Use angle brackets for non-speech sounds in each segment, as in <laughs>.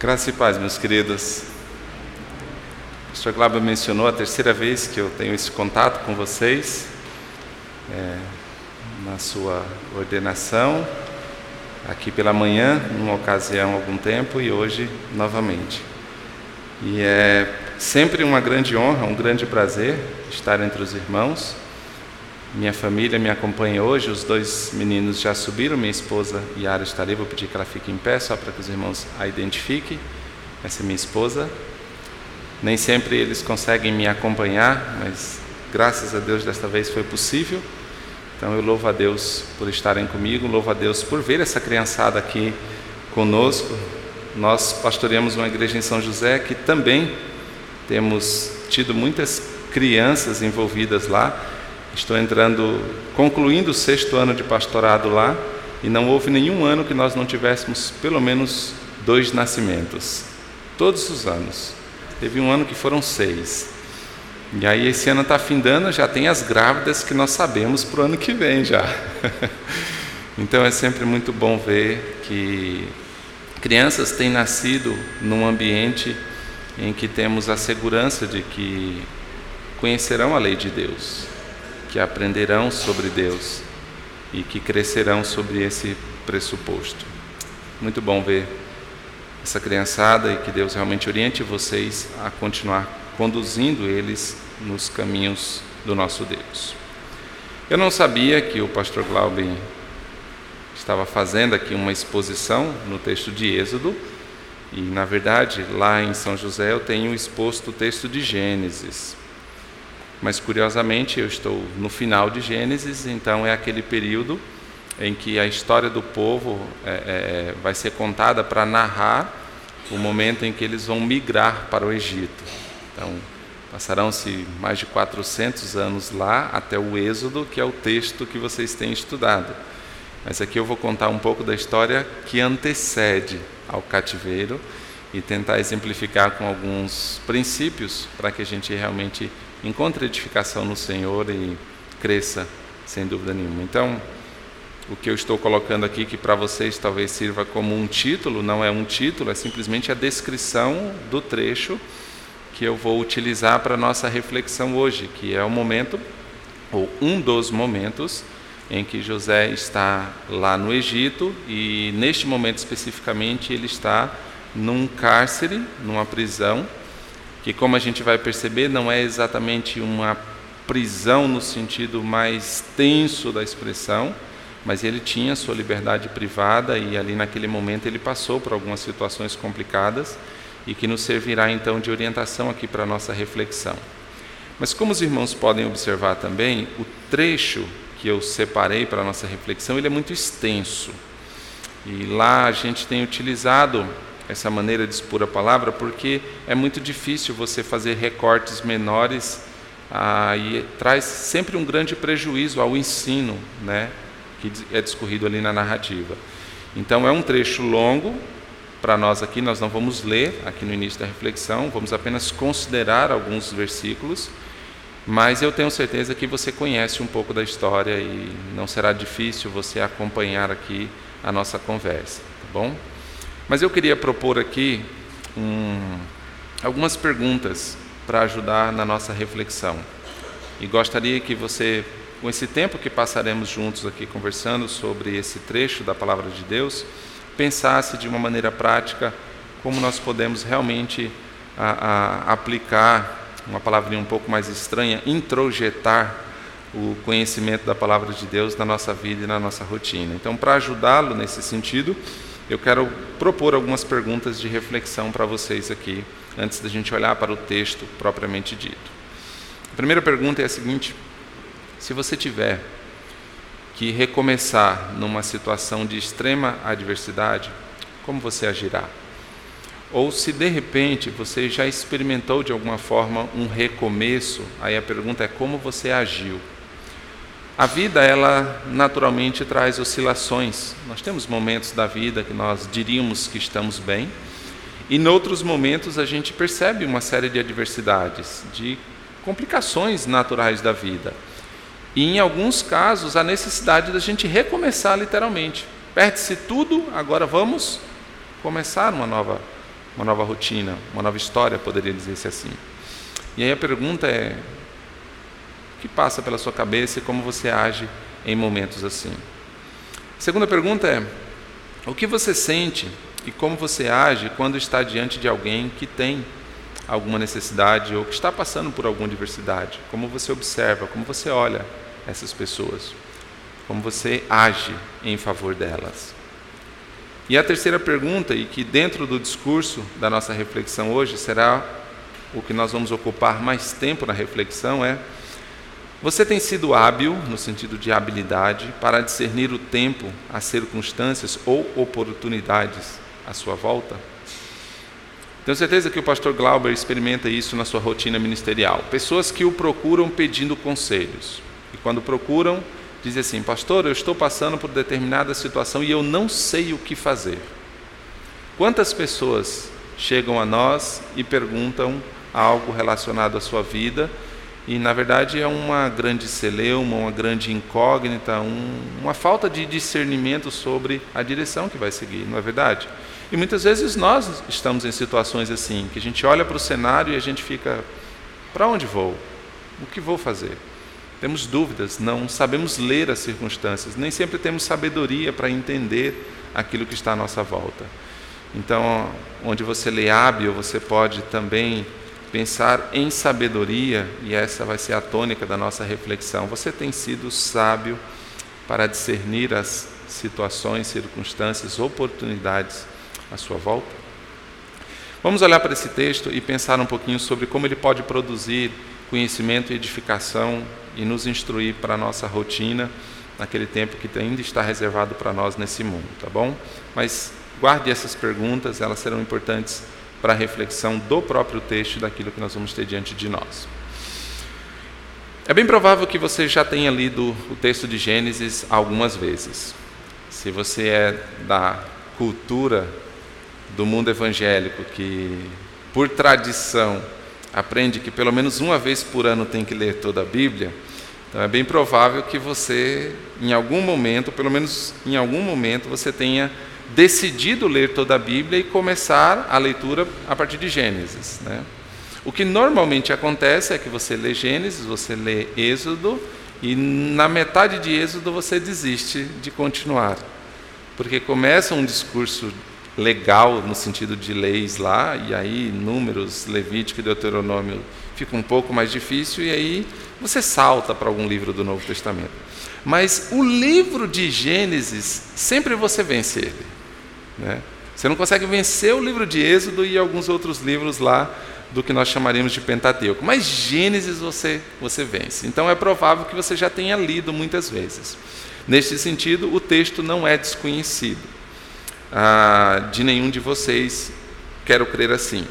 Graça e paz, meus queridos. O pastor Glauber mencionou a terceira vez que eu tenho esse contato com vocês, é, na sua ordenação, aqui pela manhã, numa ocasião, algum tempo, e hoje novamente. E é sempre uma grande honra, um grande prazer estar entre os irmãos. Minha família me acompanha hoje, os dois meninos já subiram, minha esposa Yara está ali, vou pedir que ela fique em pé só para que os irmãos a identifiquem. Essa é minha esposa. Nem sempre eles conseguem me acompanhar, mas graças a Deus desta vez foi possível. Então eu louvo a Deus por estarem comigo, louvo a Deus por ver essa criançada aqui conosco. Nós pastoreamos uma igreja em São José que também temos tido muitas crianças envolvidas lá Estou entrando, concluindo o sexto ano de pastorado lá, e não houve nenhum ano que nós não tivéssemos pelo menos dois nascimentos. Todos os anos. Teve um ano que foram seis. E aí esse ano está findando, já tem as grávidas que nós sabemos para o ano que vem já. <laughs> então é sempre muito bom ver que crianças têm nascido num ambiente em que temos a segurança de que conhecerão a lei de Deus que aprenderão sobre Deus e que crescerão sobre esse pressuposto. Muito bom ver essa criançada e que Deus realmente oriente vocês a continuar conduzindo eles nos caminhos do nosso Deus. Eu não sabia que o pastor Glauben estava fazendo aqui uma exposição no texto de Êxodo, e na verdade lá em São José eu tenho exposto o texto de Gênesis. Mas curiosamente eu estou no final de Gênesis, então é aquele período em que a história do povo é, é, vai ser contada para narrar o momento em que eles vão migrar para o Egito. Então, passarão-se mais de 400 anos lá até o Êxodo, que é o texto que vocês têm estudado. Mas aqui eu vou contar um pouco da história que antecede ao cativeiro e tentar exemplificar com alguns princípios para que a gente realmente encontre edificação no Senhor e cresça, sem dúvida nenhuma. Então, o que eu estou colocando aqui, que para vocês talvez sirva como um título, não é um título, é simplesmente a descrição do trecho que eu vou utilizar para a nossa reflexão hoje, que é o momento, ou um dos momentos, em que José está lá no Egito e, neste momento especificamente, ele está num cárcere, numa prisão, que, como a gente vai perceber, não é exatamente uma prisão no sentido mais tenso da expressão, mas ele tinha sua liberdade privada e ali naquele momento ele passou por algumas situações complicadas e que nos servirá então de orientação aqui para a nossa reflexão. Mas como os irmãos podem observar também, o trecho que eu separei para a nossa reflexão, ele é muito extenso. E lá a gente tem utilizado essa maneira de expor a palavra, porque é muito difícil você fazer recortes menores ah, e traz sempre um grande prejuízo ao ensino, né, que é discorrido ali na narrativa. Então é um trecho longo para nós aqui, nós não vamos ler aqui no início da reflexão, vamos apenas considerar alguns versículos, mas eu tenho certeza que você conhece um pouco da história e não será difícil você acompanhar aqui a nossa conversa, tá bom? Mas eu queria propor aqui um, algumas perguntas para ajudar na nossa reflexão. E gostaria que você, com esse tempo que passaremos juntos aqui conversando sobre esse trecho da palavra de Deus, pensasse de uma maneira prática como nós podemos realmente a, a, aplicar uma palavrinha um pouco mais estranha, introjetar o conhecimento da palavra de Deus na nossa vida e na nossa rotina. Então, para ajudá-lo nesse sentido, eu quero propor algumas perguntas de reflexão para vocês aqui, antes da gente olhar para o texto propriamente dito. A primeira pergunta é a seguinte: se você tiver que recomeçar numa situação de extrema adversidade, como você agirá? Ou se de repente você já experimentou de alguma forma um recomeço, aí a pergunta é como você agiu? A vida, ela naturalmente traz oscilações. Nós temos momentos da vida que nós diríamos que estamos bem, e em outros momentos a gente percebe uma série de adversidades, de complicações naturais da vida. E em alguns casos a necessidade da gente recomeçar literalmente. Perde-se tudo, agora vamos começar uma nova uma nova rotina, uma nova história, poderia dizer-se assim. E aí a pergunta é: que passa pela sua cabeça e como você age em momentos assim? A segunda pergunta é: o que você sente e como você age quando está diante de alguém que tem alguma necessidade ou que está passando por alguma diversidade? Como você observa, como você olha essas pessoas? Como você age em favor delas? E a terceira pergunta, e que dentro do discurso da nossa reflexão hoje será o que nós vamos ocupar mais tempo na reflexão, é: você tem sido hábil, no sentido de habilidade, para discernir o tempo, as circunstâncias ou oportunidades à sua volta? Tenho certeza que o pastor Glauber experimenta isso na sua rotina ministerial. Pessoas que o procuram pedindo conselhos. E quando procuram, dizem assim: Pastor, eu estou passando por determinada situação e eu não sei o que fazer. Quantas pessoas chegam a nós e perguntam algo relacionado à sua vida e na verdade é uma grande celeuma, uma grande incógnita, um, uma falta de discernimento sobre a direção que vai seguir, não é verdade? E muitas vezes nós estamos em situações assim, que a gente olha para o cenário e a gente fica: para onde vou? O que vou fazer? Temos dúvidas, não sabemos ler as circunstâncias, nem sempre temos sabedoria para entender aquilo que está à nossa volta. Então, onde você lê hábil, você pode também pensar em sabedoria, e essa vai ser a tônica da nossa reflexão. Você tem sido sábio para discernir as situações, circunstâncias, oportunidades à sua volta? Vamos olhar para esse texto e pensar um pouquinho sobre como ele pode produzir conhecimento e edificação e nos instruir para a nossa rotina naquele tempo que ainda está reservado para nós nesse mundo, tá bom? Mas guarde essas perguntas, elas serão importantes para a reflexão do próprio texto e daquilo que nós vamos ter diante de nós. É bem provável que você já tenha lido o texto de Gênesis algumas vezes. Se você é da cultura do mundo evangélico, que por tradição aprende que pelo menos uma vez por ano tem que ler toda a Bíblia, então é bem provável que você, em algum momento, pelo menos em algum momento, você tenha decidido ler toda a Bíblia e começar a leitura a partir de Gênesis. Né? O que normalmente acontece é que você lê Gênesis, você lê Êxodo, e na metade de Êxodo você desiste de continuar. Porque começa um discurso legal no sentido de leis lá, e aí Números, Levítico e Deuteronômio fica um pouco mais difícil, e aí você salta para algum livro do Novo Testamento. Mas o livro de Gênesis, sempre você vence ele. Né? Você não consegue vencer o livro de Êxodo e alguns outros livros lá do que nós chamaríamos de Pentateuco. Mas Gênesis você, você vence. Então é provável que você já tenha lido muitas vezes. Neste sentido, o texto não é desconhecido ah, de nenhum de vocês, quero crer assim.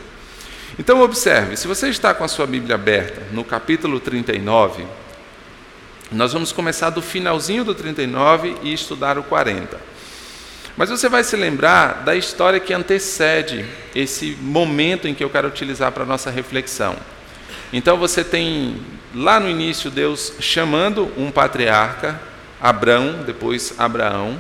Então observe, se você está com a sua Bíblia aberta no capítulo 39, nós vamos começar do finalzinho do 39 e estudar o 40. Mas você vai se lembrar da história que antecede esse momento em que eu quero utilizar para a nossa reflexão. Então você tem lá no início Deus chamando um patriarca, Abrão, depois Abraão,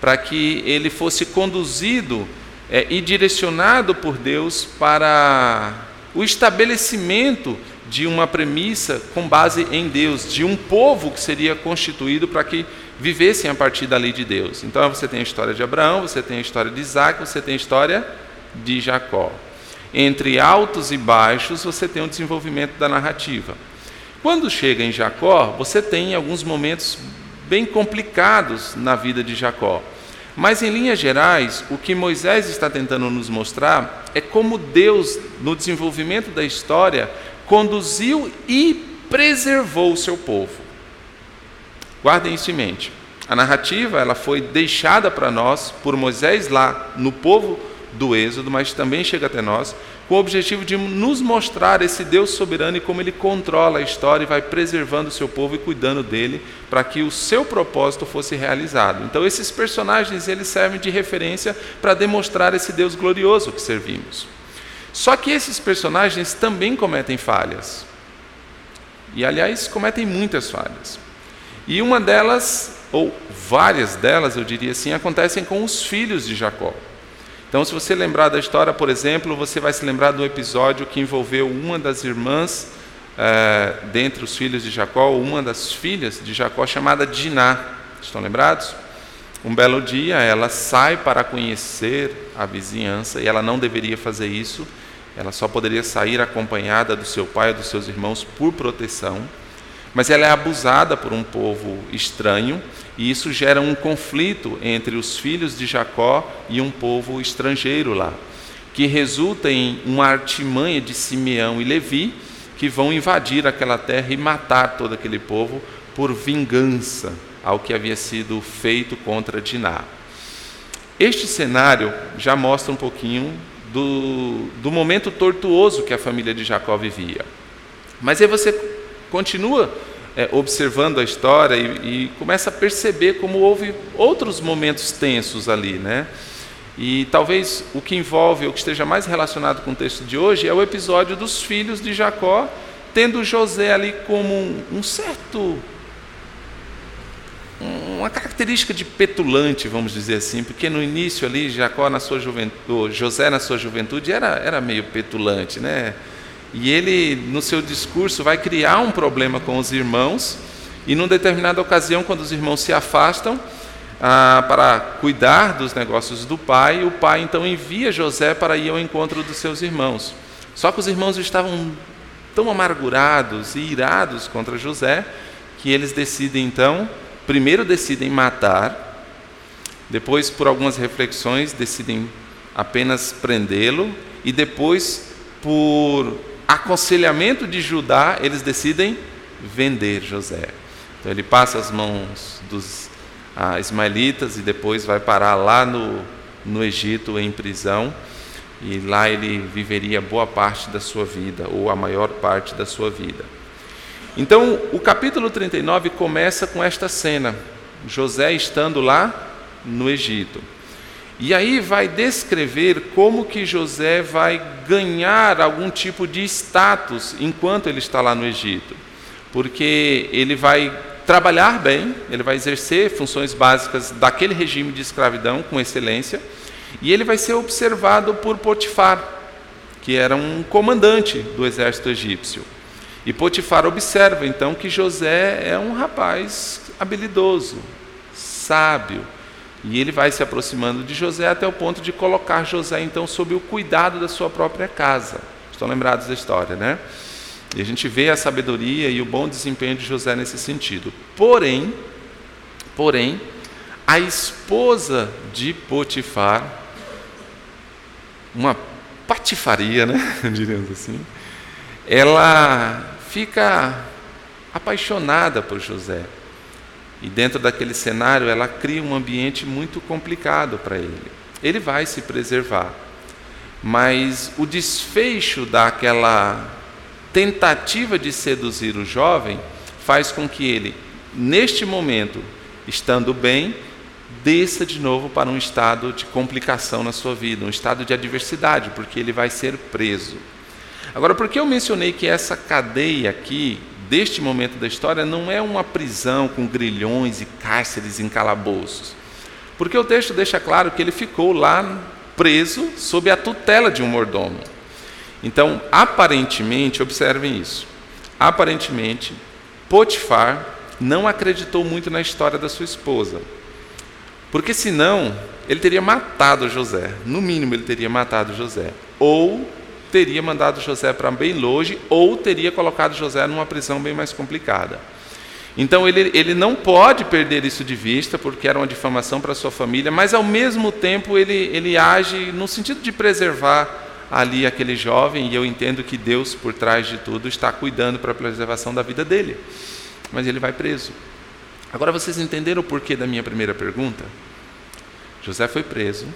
para que ele fosse conduzido é, e direcionado por Deus para o estabelecimento de uma premissa com base em Deus, de um povo que seria constituído para que vivessem a partir da lei de Deus. Então você tem a história de Abraão, você tem a história de Isaac, você tem a história de Jacó. Entre altos e baixos, você tem o desenvolvimento da narrativa. Quando chega em Jacó, você tem alguns momentos bem complicados na vida de Jacó. Mas, em linhas gerais, o que Moisés está tentando nos mostrar é como Deus, no desenvolvimento da história, conduziu e preservou o seu povo. Guardem isso em mente. A narrativa ela foi deixada para nós por Moisés lá no povo do Êxodo, mas também chega até nós com o objetivo de nos mostrar esse Deus soberano e como ele controla a história e vai preservando o seu povo e cuidando dele para que o seu propósito fosse realizado. Então esses personagens eles servem de referência para demonstrar esse Deus glorioso que servimos. Só que esses personagens também cometem falhas. E aliás, cometem muitas falhas. E uma delas, ou várias delas, eu diria assim, acontecem com os filhos de Jacó. Então, se você lembrar da história, por exemplo, você vai se lembrar do episódio que envolveu uma das irmãs é, dentre os filhos de Jacó, uma das filhas de Jacó, chamada Diná. Estão lembrados? Um belo dia, ela sai para conhecer a vizinhança e ela não deveria fazer isso. Ela só poderia sair acompanhada do seu pai e dos seus irmãos por proteção. Mas ela é abusada por um povo estranho e isso gera um conflito entre os filhos de Jacó e um povo estrangeiro lá, que resulta em uma artimanha de Simeão e Levi que vão invadir aquela terra e matar todo aquele povo por vingança ao que havia sido feito contra Diná. Este cenário já mostra um pouquinho do, do momento tortuoso que a família de Jacó vivia. Mas aí você continua é, observando a história e, e, começa a perceber como houve outros momentos tensos ali, né? E talvez o que envolve, o que esteja mais relacionado com o texto de hoje, é o episódio dos filhos de Jacó, tendo José ali como um, um certo uma característica de petulante, vamos dizer assim, porque no início ali, Jacó na sua juventude, José na sua juventude era, era meio petulante, né? E ele, no seu discurso, vai criar um problema com os irmãos, e numa determinada ocasião, quando os irmãos se afastam ah, para cuidar dos negócios do pai, o pai então envia José para ir ao encontro dos seus irmãos. Só que os irmãos estavam tão amargurados e irados contra José que eles decidem então primeiro decidem matar, depois, por algumas reflexões, decidem apenas prendê-lo, e depois, por aconselhamento de Judá, eles decidem vender José. Então ele passa as mãos dos ah, ismaelitas e depois vai parar lá no, no Egito em prisão. E lá ele viveria boa parte da sua vida, ou a maior parte da sua vida. Então, o capítulo 39 começa com esta cena: José estando lá no Egito. E aí vai descrever como que José vai ganhar algum tipo de status enquanto ele está lá no Egito. Porque ele vai trabalhar bem, ele vai exercer funções básicas daquele regime de escravidão com excelência, e ele vai ser observado por Potifar, que era um comandante do exército egípcio. E Potifar observa então que José é um rapaz habilidoso, sábio, e ele vai se aproximando de José até o ponto de colocar José então sob o cuidado da sua própria casa. Estão lembrados da história, né? E a gente vê a sabedoria e o bom desempenho de José nesse sentido. Porém, porém, a esposa de Potifar, uma patifaria, né? <laughs> Diríamos assim, ela fica apaixonada por José. E dentro daquele cenário, ela cria um ambiente muito complicado para ele. Ele vai se preservar, mas o desfecho daquela tentativa de seduzir o jovem faz com que ele, neste momento, estando bem, desça de novo para um estado de complicação na sua vida, um estado de adversidade, porque ele vai ser preso. Agora, por que eu mencionei que essa cadeia aqui, deste momento da história, não é uma prisão com grilhões e cárceres em calabouços? Porque o texto deixa claro que ele ficou lá preso sob a tutela de um mordomo. Então, aparentemente, observem isso. Aparentemente, Potifar não acreditou muito na história da sua esposa. Porque senão, ele teria matado José. No mínimo, ele teria matado José. Ou teria mandado José para bem longe ou teria colocado José numa prisão bem mais complicada. Então ele, ele não pode perder isso de vista, porque era uma difamação para sua família, mas ao mesmo tempo ele, ele age no sentido de preservar ali aquele jovem, e eu entendo que Deus, por trás de tudo, está cuidando para a preservação da vida dele. Mas ele vai preso. Agora vocês entenderam o porquê da minha primeira pergunta? José foi preso,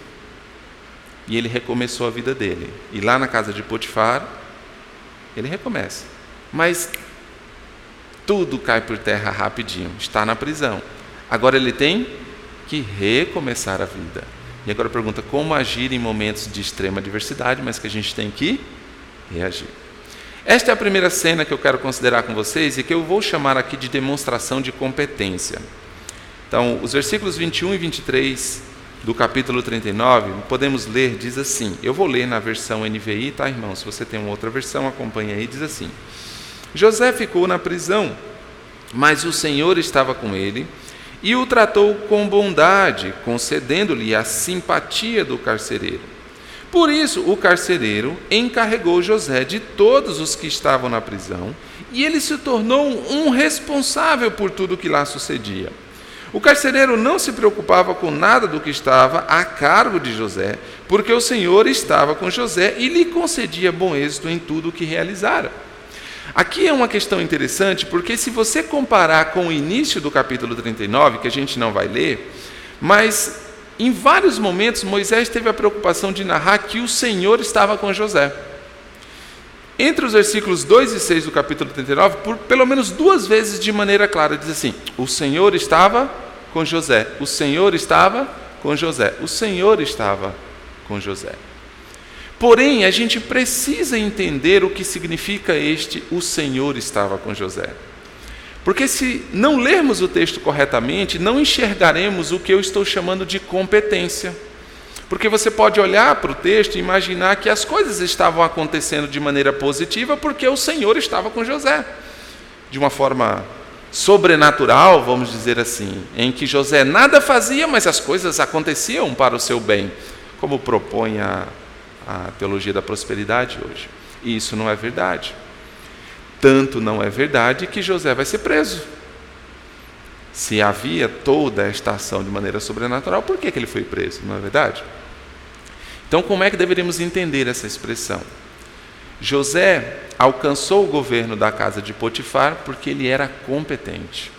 e ele recomeçou a vida dele. E lá na casa de Potifar, ele recomeça. Mas tudo cai por terra rapidinho. Está na prisão. Agora ele tem que recomeçar a vida. E agora pergunta como agir em momentos de extrema adversidade, mas que a gente tem que reagir. Esta é a primeira cena que eu quero considerar com vocês e que eu vou chamar aqui de demonstração de competência. Então, os versículos 21 e 23 do capítulo 39, podemos ler, diz assim: eu vou ler na versão NVI, tá, irmão? Se você tem uma outra versão, acompanha aí, diz assim: José ficou na prisão, mas o Senhor estava com ele e o tratou com bondade, concedendo-lhe a simpatia do carcereiro. Por isso, o carcereiro encarregou José de todos os que estavam na prisão, e ele se tornou um responsável por tudo que lá sucedia. O carcereiro não se preocupava com nada do que estava a cargo de José, porque o Senhor estava com José e lhe concedia bom êxito em tudo o que realizara. Aqui é uma questão interessante, porque se você comparar com o início do capítulo 39, que a gente não vai ler, mas em vários momentos Moisés teve a preocupação de narrar que o Senhor estava com José. Entre os versículos 2 e 6 do capítulo 39, por pelo menos duas vezes de maneira clara, diz assim: O Senhor estava com José, o Senhor estava com José, o Senhor estava com José. Porém, a gente precisa entender o que significa este o Senhor estava com José. Porque se não lermos o texto corretamente, não enxergaremos o que eu estou chamando de competência. Porque você pode olhar para o texto e imaginar que as coisas estavam acontecendo de maneira positiva porque o Senhor estava com José. De uma forma sobrenatural, vamos dizer assim, em que José nada fazia, mas as coisas aconteciam para o seu bem, como propõe a a teologia da prosperidade hoje. E isso não é verdade. Tanto não é verdade que José vai ser preso. Se havia toda esta ação de maneira sobrenatural, por que, que ele foi preso? Não é verdade? Então, como é que deveríamos entender essa expressão? José alcançou o governo da casa de Potifar porque ele era competente.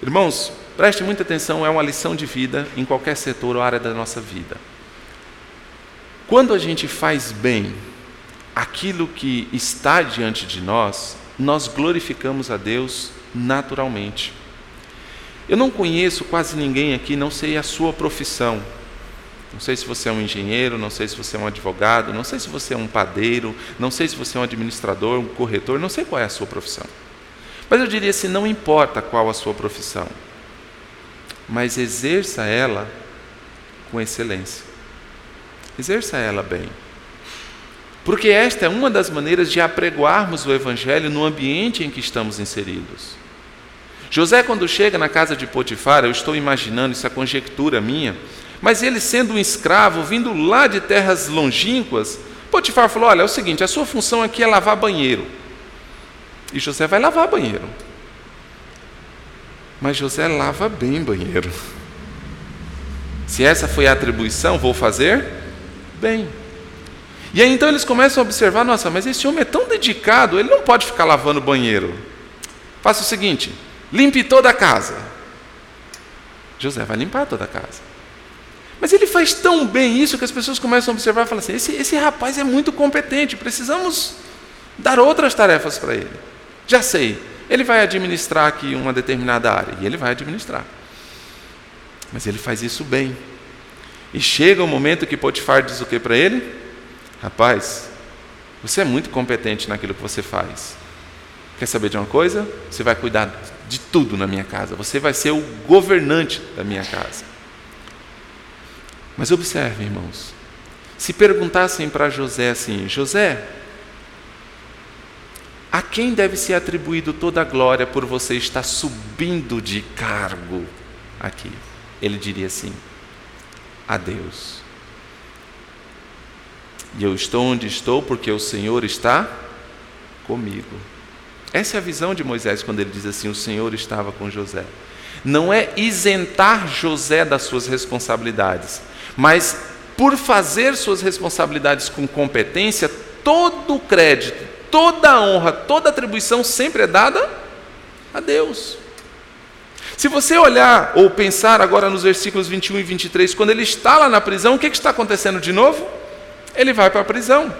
Irmãos, preste muita atenção, é uma lição de vida em qualquer setor ou área da nossa vida. Quando a gente faz bem aquilo que está diante de nós, nós glorificamos a Deus naturalmente. Eu não conheço quase ninguém aqui, não sei a sua profissão. Não sei se você é um engenheiro, não sei se você é um advogado, não sei se você é um padeiro, não sei se você é um administrador, um corretor, não sei qual é a sua profissão. Mas eu diria assim: não importa qual a sua profissão, mas exerça ela com excelência. Exerça ela bem. Porque esta é uma das maneiras de apregoarmos o Evangelho no ambiente em que estamos inseridos. José, quando chega na casa de Potifar, eu estou imaginando, isso é conjectura minha, mas ele sendo um escravo, vindo lá de terras longínquas, Potifar falou: Olha, é o seguinte, a sua função aqui é lavar banheiro. E José vai lavar banheiro. Mas José lava bem banheiro. Se essa foi a atribuição, vou fazer bem. E aí então eles começam a observar: nossa, mas esse homem é tão dedicado, ele não pode ficar lavando banheiro. Faça o seguinte: limpe toda a casa. José vai limpar toda a casa. Mas ele faz tão bem isso que as pessoas começam a observar e falam assim: esse, esse rapaz é muito competente, precisamos dar outras tarefas para ele. Já sei, ele vai administrar aqui uma determinada área, e ele vai administrar. Mas ele faz isso bem. E chega o um momento que Potifar diz o que para ele? Rapaz, você é muito competente naquilo que você faz. Quer saber de uma coisa? Você vai cuidar de tudo na minha casa. Você vai ser o governante da minha casa. Mas observe, irmãos. Se perguntassem para José assim: José, a quem deve ser atribuído toda a glória por você estar subindo de cargo aqui? Ele diria assim: a Deus. E eu estou onde estou porque o Senhor está comigo. Essa é a visão de Moisés quando ele diz assim: O Senhor estava com José. Não é isentar José das suas responsabilidades, mas por fazer suas responsabilidades com competência, todo o crédito, toda a honra, toda a atribuição sempre é dada a Deus. Se você olhar ou pensar agora nos versículos 21 e 23, quando ele está lá na prisão, o que, que está acontecendo de novo? Ele vai para a prisão.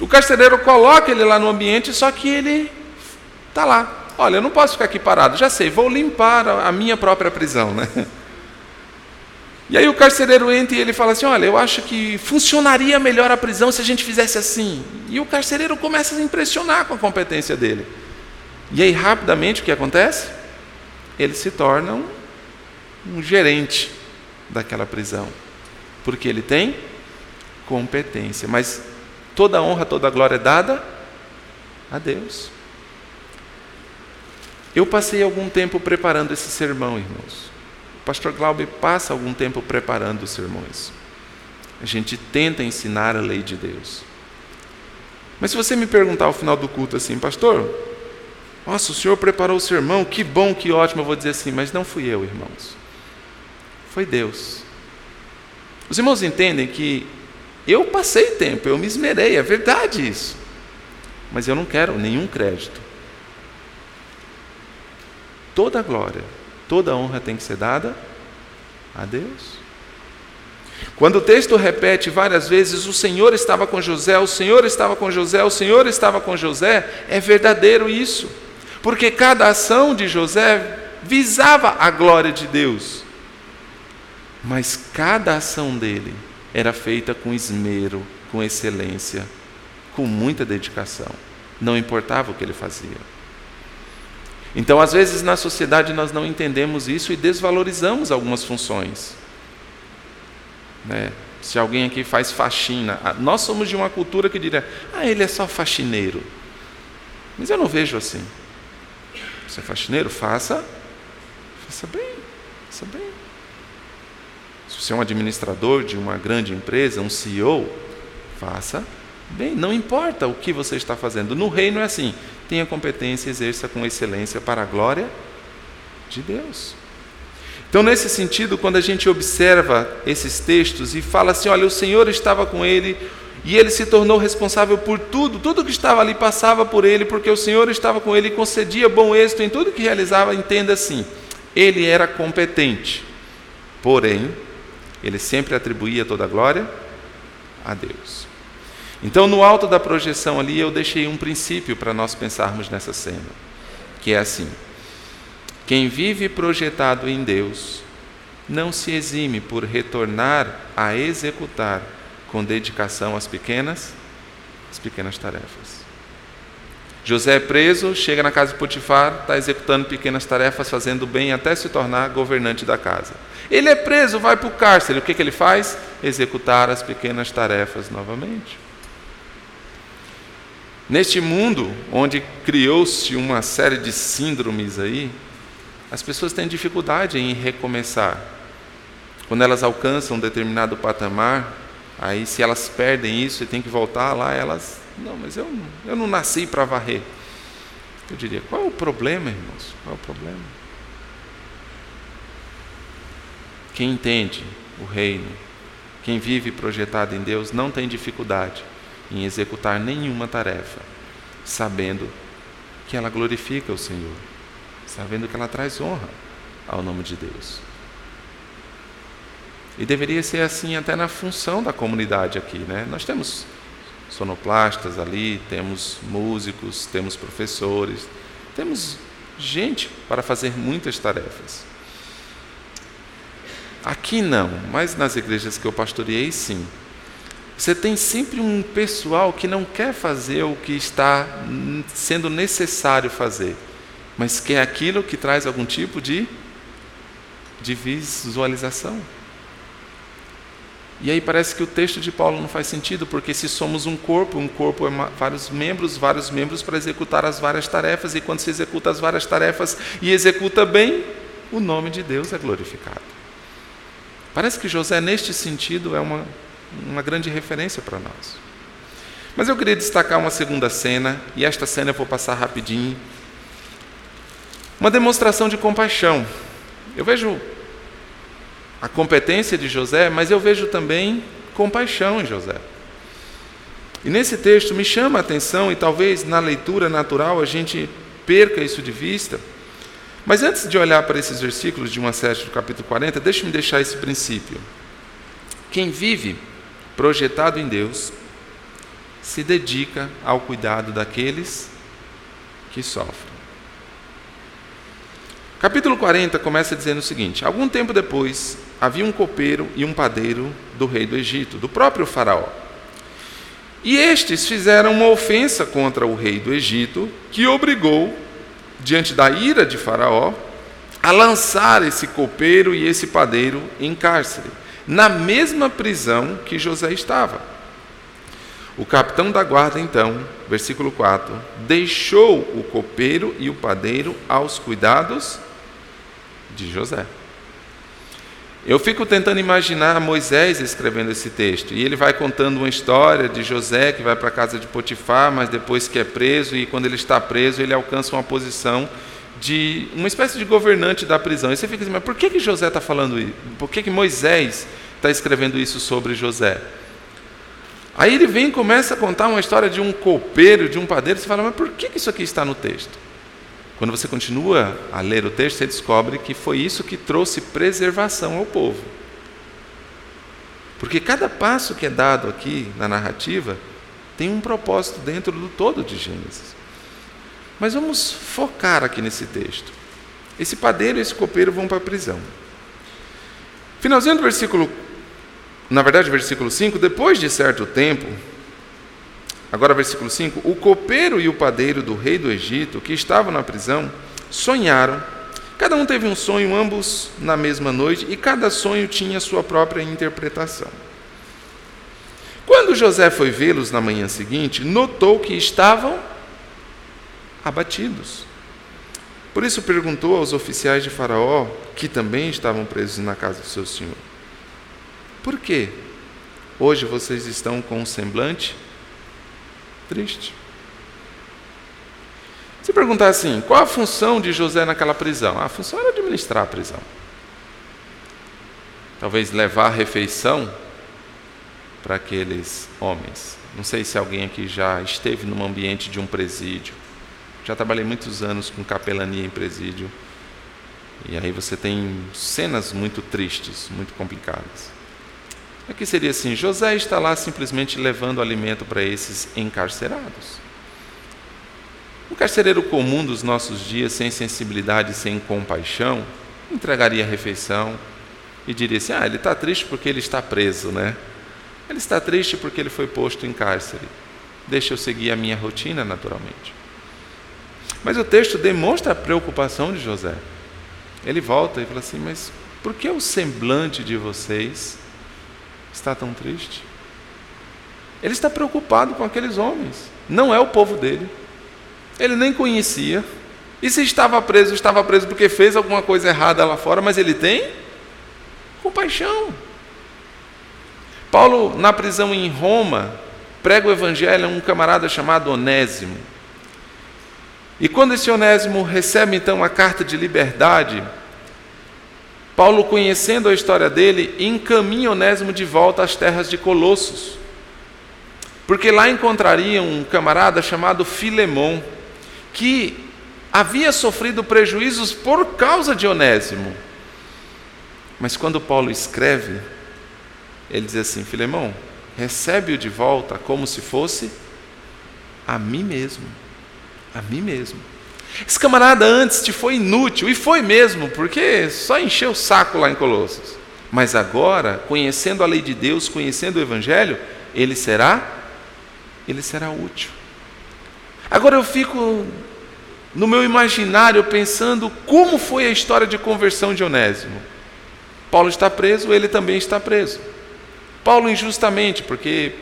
O carcereiro coloca ele lá no ambiente, só que ele está lá. Olha, eu não posso ficar aqui parado, já sei, vou limpar a minha própria prisão. Né? E aí o carcereiro entra e ele fala assim: Olha, eu acho que funcionaria melhor a prisão se a gente fizesse assim. E o carcereiro começa a se impressionar com a competência dele. E aí, rapidamente, o que acontece? ele se torna um, um gerente daquela prisão, porque ele tem competência. Mas toda a honra, toda a glória é dada a Deus. Eu passei algum tempo preparando esse sermão, irmãos. Pastor Glauber passa algum tempo preparando os sermões. A gente tenta ensinar a lei de Deus. Mas se você me perguntar ao final do culto assim, pastor, nossa, o senhor preparou o sermão, que bom, que ótimo, eu vou dizer assim, mas não fui eu, irmãos. Foi Deus. Os irmãos entendem que eu passei tempo, eu me esmerei, é verdade isso. Mas eu não quero nenhum crédito. Toda a glória, toda honra tem que ser dada a Deus. Quando o texto repete várias vezes: o Senhor estava com José, o Senhor estava com José, o Senhor estava com José, é verdadeiro isso. Porque cada ação de José visava a glória de Deus. Mas cada ação dele era feita com esmero, com excelência, com muita dedicação. Não importava o que ele fazia. Então, às vezes, na sociedade nós não entendemos isso e desvalorizamos algumas funções. Né? Se alguém aqui faz faxina, nós somos de uma cultura que diria: ah, ele é só faxineiro. Mas eu não vejo assim. Você é faxineiro? Faça, faça bem, faça bem. Se você é um administrador de uma grande empresa, um CEO, faça bem. Não importa o que você está fazendo. No reino é assim: tenha competência, exerça com excelência para a glória de Deus. Então, nesse sentido, quando a gente observa esses textos e fala assim: olha, o Senhor estava com ele e ele se tornou responsável por tudo, tudo que estava ali passava por ele, porque o Senhor estava com ele e concedia bom êxito em tudo que realizava. Entenda assim: ele era competente, porém, ele sempre atribuía toda a glória a Deus. Então, no alto da projeção ali, eu deixei um princípio para nós pensarmos nessa cena, que é assim. Quem vive projetado em Deus não se exime por retornar a executar com dedicação as pequenas, as pequenas tarefas. José é preso, chega na casa de Potifar, está executando pequenas tarefas, fazendo bem até se tornar governante da casa. Ele é preso, vai para o cárcere, o que, que ele faz? Executar as pequenas tarefas novamente. Neste mundo onde criou-se uma série de síndromes aí, as pessoas têm dificuldade em recomeçar. Quando elas alcançam um determinado patamar, aí se elas perdem isso e têm que voltar lá, elas, não, mas eu, eu não nasci para varrer. Eu diria, qual é o problema, irmãos? Qual é o problema? Quem entende o reino, quem vive projetado em Deus, não tem dificuldade em executar nenhuma tarefa, sabendo que ela glorifica o Senhor sabendo que ela traz honra ao nome de Deus. E deveria ser assim até na função da comunidade aqui, né? Nós temos sonoplastas ali, temos músicos, temos professores, temos gente para fazer muitas tarefas. Aqui não, mas nas igrejas que eu pastoreei, sim. Você tem sempre um pessoal que não quer fazer o que está sendo necessário fazer mas que é aquilo que traz algum tipo de, de visualização. E aí parece que o texto de Paulo não faz sentido, porque se somos um corpo, um corpo é vários membros, vários membros para executar as várias tarefas, e quando se executa as várias tarefas e executa bem, o nome de Deus é glorificado. Parece que José, neste sentido, é uma, uma grande referência para nós. Mas eu queria destacar uma segunda cena, e esta cena eu vou passar rapidinho, uma demonstração de compaixão. Eu vejo a competência de José, mas eu vejo também compaixão em José. E nesse texto me chama a atenção, e talvez na leitura natural a gente perca isso de vista. Mas antes de olhar para esses versículos de 1 a 7 do capítulo 40, deixe-me deixar esse princípio. Quem vive projetado em Deus se dedica ao cuidado daqueles que sofrem. Capítulo 40 começa dizendo o seguinte: Algum tempo depois, havia um copeiro e um padeiro do rei do Egito, do próprio Faraó. E estes fizeram uma ofensa contra o rei do Egito, que obrigou, diante da ira de Faraó, a lançar esse copeiro e esse padeiro em cárcere, na mesma prisão que José estava. O capitão da guarda, então, versículo 4, deixou o copeiro e o padeiro aos cuidados de José. Eu fico tentando imaginar Moisés escrevendo esse texto, e ele vai contando uma história de José que vai para a casa de Potifar, mas depois que é preso, e quando ele está preso, ele alcança uma posição de uma espécie de governante da prisão. E você fica assim, mas por que, que José está falando isso? Por que, que Moisés está escrevendo isso sobre José? Aí ele vem e começa a contar uma história de um copeiro, de um padeiro, você fala, mas por que, que isso aqui está no texto? Quando você continua a ler o texto, você descobre que foi isso que trouxe preservação ao povo. Porque cada passo que é dado aqui na narrativa tem um propósito dentro do todo de Gênesis. Mas vamos focar aqui nesse texto. Esse padeiro e esse copeiro vão para a prisão. Finalzinho do versículo, na verdade, versículo 5, depois de certo tempo, Agora, versículo 5: O copeiro e o padeiro do rei do Egito, que estavam na prisão, sonharam. Cada um teve um sonho, ambos na mesma noite, e cada sonho tinha sua própria interpretação. Quando José foi vê-los na manhã seguinte, notou que estavam abatidos. Por isso perguntou aos oficiais de Faraó, que também estavam presos na casa do seu senhor: Por que hoje vocês estão com um semblante Triste. Se perguntar assim, qual a função de José naquela prisão? a função era administrar a prisão. Talvez levar a refeição para aqueles homens. Não sei se alguém aqui já esteve num ambiente de um presídio. Já trabalhei muitos anos com capelania em presídio. E aí você tem cenas muito tristes, muito complicadas. Aqui seria assim: José está lá simplesmente levando alimento para esses encarcerados. Um carcereiro comum dos nossos dias, sem sensibilidade, sem compaixão, entregaria a refeição e diria assim: Ah, ele está triste porque ele está preso, né? Ele está triste porque ele foi posto em cárcere. Deixa eu seguir a minha rotina naturalmente. Mas o texto demonstra a preocupação de José. Ele volta e fala assim: Mas por que o semblante de vocês está tão triste? Ele está preocupado com aqueles homens. Não é o povo dele. Ele nem conhecia. E se estava preso, estava preso porque fez alguma coisa errada lá fora, mas ele tem compaixão. Paulo, na prisão em Roma, prega o evangelho a um camarada chamado Onésimo. E quando esse Onésimo recebe então a carta de liberdade, Paulo, conhecendo a história dele, encaminha Onésimo de volta às terras de Colossos. Porque lá encontraria um camarada chamado Filemão, que havia sofrido prejuízos por causa de Onésimo. Mas quando Paulo escreve, ele diz assim: Filemão, recebe-o de volta como se fosse a mim mesmo. A mim mesmo. Esse camarada antes te foi inútil, e foi mesmo, porque só encheu o saco lá em Colossos. Mas agora, conhecendo a lei de Deus, conhecendo o Evangelho, ele será, ele será útil. Agora eu fico no meu imaginário pensando como foi a história de conversão de Onésimo. Paulo está preso, ele também está preso. Paulo injustamente, porque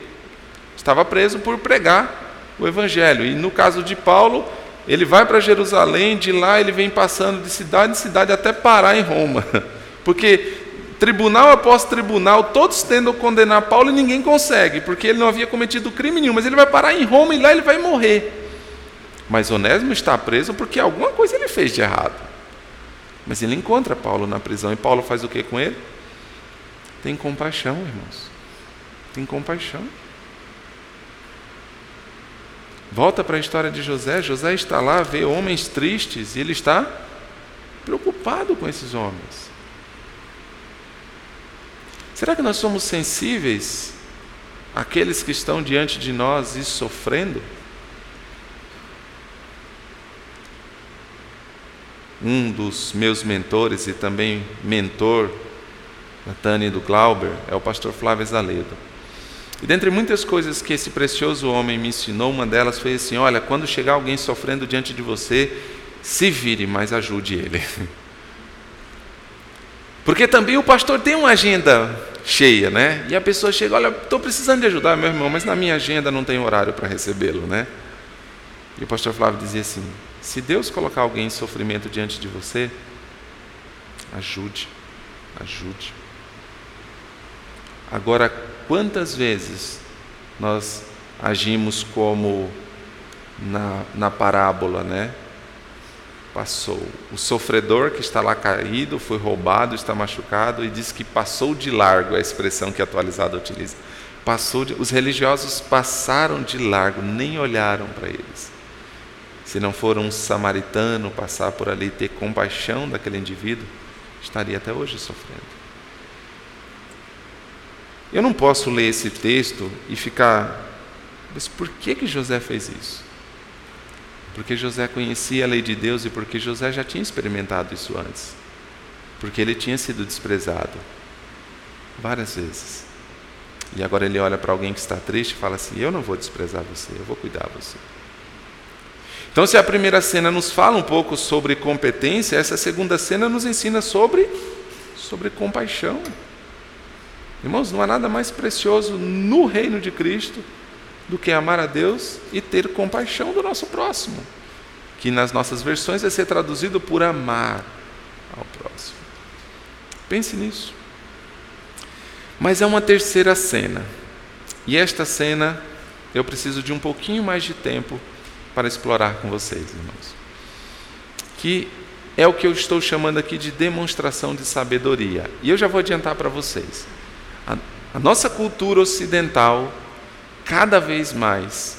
estava preso por pregar o Evangelho. E no caso de Paulo, ele vai para Jerusalém, de lá ele vem passando de cidade em cidade até parar em Roma. <laughs> Porque tribunal após tribunal, todos tendem a condenar Paulo e ninguém consegue, porque ele não havia cometido crime nenhum, mas ele vai parar em Roma e lá ele vai morrer. Mas Onésimo está preso porque alguma coisa ele fez de errado. Mas ele encontra Paulo na prisão e Paulo faz o que com ele? Tem compaixão, irmãos. Tem compaixão. Volta para a história de José. José está lá, vê homens tristes e ele está preocupado com esses homens. Será que nós somos sensíveis àqueles que estão diante de nós e sofrendo? Um dos meus mentores e também mentor da Tânia e do Glauber é o pastor Flávio Zaledo. E dentre muitas coisas que esse precioso homem me ensinou, uma delas foi assim: olha, quando chegar alguém sofrendo diante de você, se vire, mas ajude ele. <laughs> Porque também o pastor tem uma agenda cheia, né? E a pessoa chega, olha, estou precisando de ajudar meu irmão, mas na minha agenda não tem horário para recebê-lo, né? E o pastor Flávio dizia assim: se Deus colocar alguém em sofrimento diante de você, ajude, ajude. Agora, quantas vezes nós agimos como na, na parábola, né? Passou. O sofredor que está lá caído, foi roubado, está machucado e diz que passou de largo, é a expressão que a atualizada utiliza. Passou de, os religiosos passaram de largo, nem olharam para eles. Se não for um samaritano passar por ali e ter compaixão daquele indivíduo, estaria até hoje sofrendo. Eu não posso ler esse texto e ficar, mas por que que José fez isso? Porque José conhecia a lei de Deus e porque José já tinha experimentado isso antes. Porque ele tinha sido desprezado várias vezes. E agora ele olha para alguém que está triste e fala assim: Eu não vou desprezar você, eu vou cuidar você. Então, se a primeira cena nos fala um pouco sobre competência, essa segunda cena nos ensina sobre, sobre compaixão. Irmãos, não há nada mais precioso no reino de Cristo do que amar a Deus e ter compaixão do nosso próximo, que nas nossas versões vai ser traduzido por amar ao próximo. Pense nisso. Mas é uma terceira cena. E esta cena eu preciso de um pouquinho mais de tempo para explorar com vocês, irmãos. Que é o que eu estou chamando aqui de demonstração de sabedoria. E eu já vou adiantar para vocês. A, a nossa cultura ocidental, cada vez mais,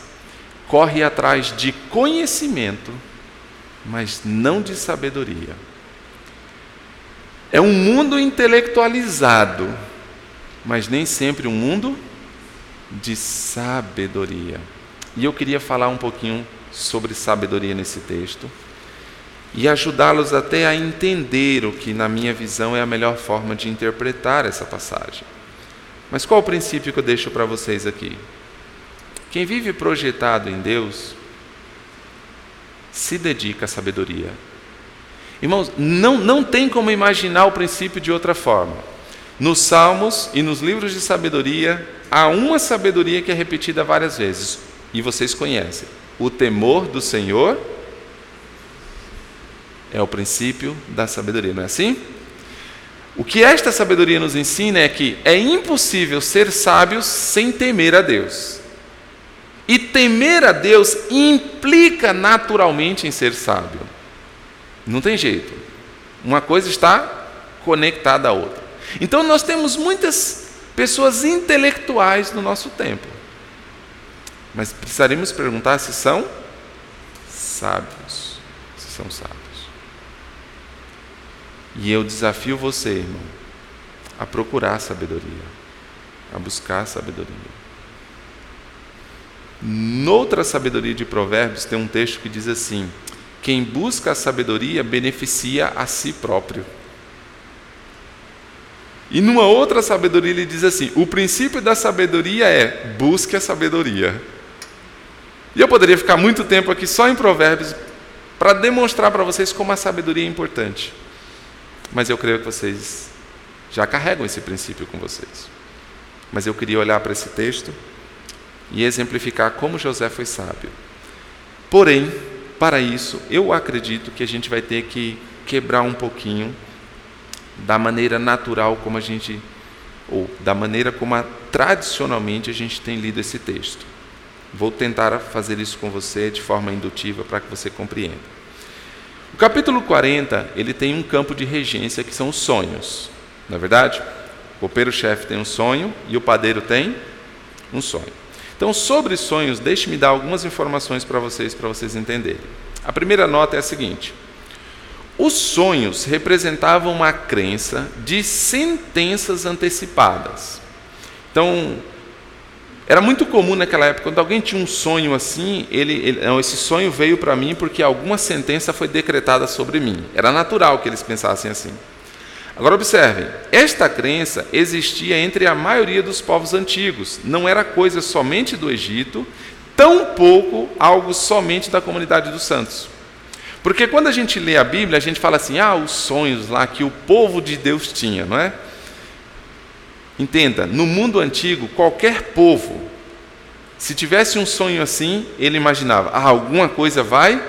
corre atrás de conhecimento, mas não de sabedoria. É um mundo intelectualizado, mas nem sempre um mundo de sabedoria. E eu queria falar um pouquinho sobre sabedoria nesse texto e ajudá-los até a entender o que, na minha visão, é a melhor forma de interpretar essa passagem. Mas qual o princípio que eu deixo para vocês aqui? Quem vive projetado em Deus se dedica à sabedoria. Irmãos, não, não tem como imaginar o princípio de outra forma. Nos Salmos e nos livros de sabedoria, há uma sabedoria que é repetida várias vezes, e vocês conhecem. O temor do Senhor é o princípio da sabedoria, não é assim? O que esta sabedoria nos ensina é que é impossível ser sábio sem temer a Deus. E temer a Deus implica naturalmente em ser sábio. Não tem jeito. Uma coisa está conectada à outra. Então nós temos muitas pessoas intelectuais no nosso tempo. Mas precisaremos perguntar se são sábios. Se são sábios. E eu desafio você, irmão, a procurar sabedoria, a buscar sabedoria. Noutra sabedoria de Provérbios tem um texto que diz assim: Quem busca a sabedoria beneficia a si próprio. E numa outra sabedoria ele diz assim: O princípio da sabedoria é busque a sabedoria. E eu poderia ficar muito tempo aqui só em Provérbios para demonstrar para vocês como a sabedoria é importante. Mas eu creio que vocês já carregam esse princípio com vocês. Mas eu queria olhar para esse texto e exemplificar como José foi sábio. Porém, para isso, eu acredito que a gente vai ter que quebrar um pouquinho da maneira natural como a gente, ou da maneira como a, tradicionalmente a gente tem lido esse texto. Vou tentar fazer isso com você de forma indutiva para que você compreenda. O capítulo 40, ele tem um campo de regência que são os sonhos. Não é verdade? O copeiro-chefe tem um sonho e o padeiro tem um sonho. Então, sobre sonhos, deixe-me dar algumas informações para vocês, para vocês entenderem. A primeira nota é a seguinte: os sonhos representavam uma crença de sentenças antecipadas. Então, era muito comum naquela época, quando alguém tinha um sonho assim, ele, ele não, esse sonho veio para mim porque alguma sentença foi decretada sobre mim. Era natural que eles pensassem assim. Agora observem, esta crença existia entre a maioria dos povos antigos, não era coisa somente do Egito, tampouco algo somente da comunidade dos santos. Porque quando a gente lê a Bíblia, a gente fala assim: ah, os sonhos lá que o povo de Deus tinha, não é? Entenda, no mundo antigo, qualquer povo, se tivesse um sonho assim, ele imaginava: ah, alguma coisa vai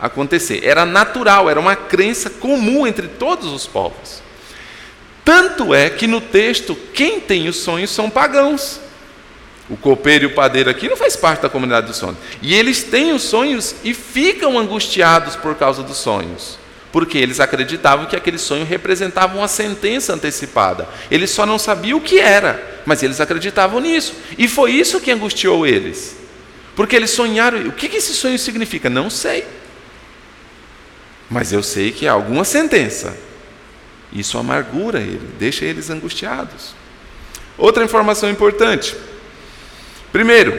acontecer. Era natural, era uma crença comum entre todos os povos. Tanto é que no texto, quem tem os sonhos são pagãos. O copeiro e o padeiro aqui não faz parte da comunidade dos sonhos. E eles têm os sonhos e ficam angustiados por causa dos sonhos. Porque eles acreditavam que aquele sonho representava uma sentença antecipada. Eles só não sabiam o que era, mas eles acreditavam nisso. E foi isso que angustiou eles. Porque eles sonharam. O que esse sonho significa? Não sei. Mas eu sei que é alguma sentença. Isso amargura ele, deixa eles angustiados. Outra informação importante. Primeiro,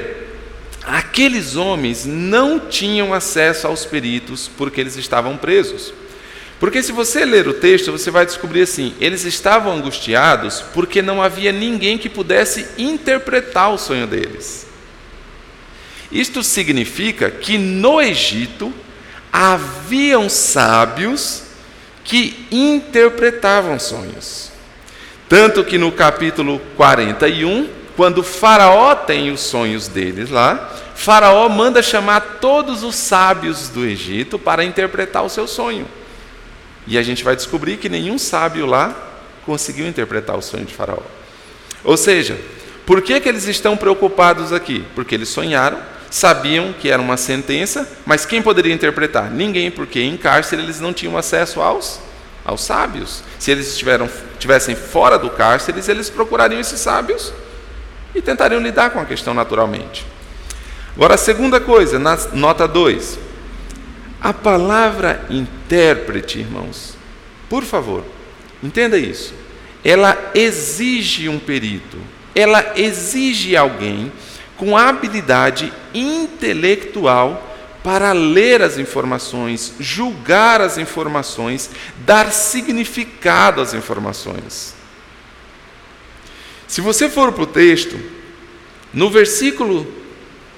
aqueles homens não tinham acesso aos peritos porque eles estavam presos. Porque se você ler o texto, você vai descobrir assim: eles estavam angustiados porque não havia ninguém que pudesse interpretar o sonho deles. Isto significa que no Egito haviam sábios que interpretavam sonhos. Tanto que no capítulo 41, quando Faraó tem os sonhos deles lá, Faraó manda chamar todos os sábios do Egito para interpretar o seu sonho. E a gente vai descobrir que nenhum sábio lá conseguiu interpretar o sonho de Faraó. Ou seja, por que, que eles estão preocupados aqui? Porque eles sonharam, sabiam que era uma sentença, mas quem poderia interpretar? Ninguém, porque em cárcere eles não tinham acesso aos, aos sábios. Se eles estiveram, estivessem fora do cárcere, eles procurariam esses sábios e tentariam lidar com a questão naturalmente. Agora, a segunda coisa, na nota 2. A palavra intérprete, irmãos, por favor, entenda isso. Ela exige um perito, ela exige alguém com habilidade intelectual para ler as informações, julgar as informações, dar significado às informações. Se você for para o texto, no versículo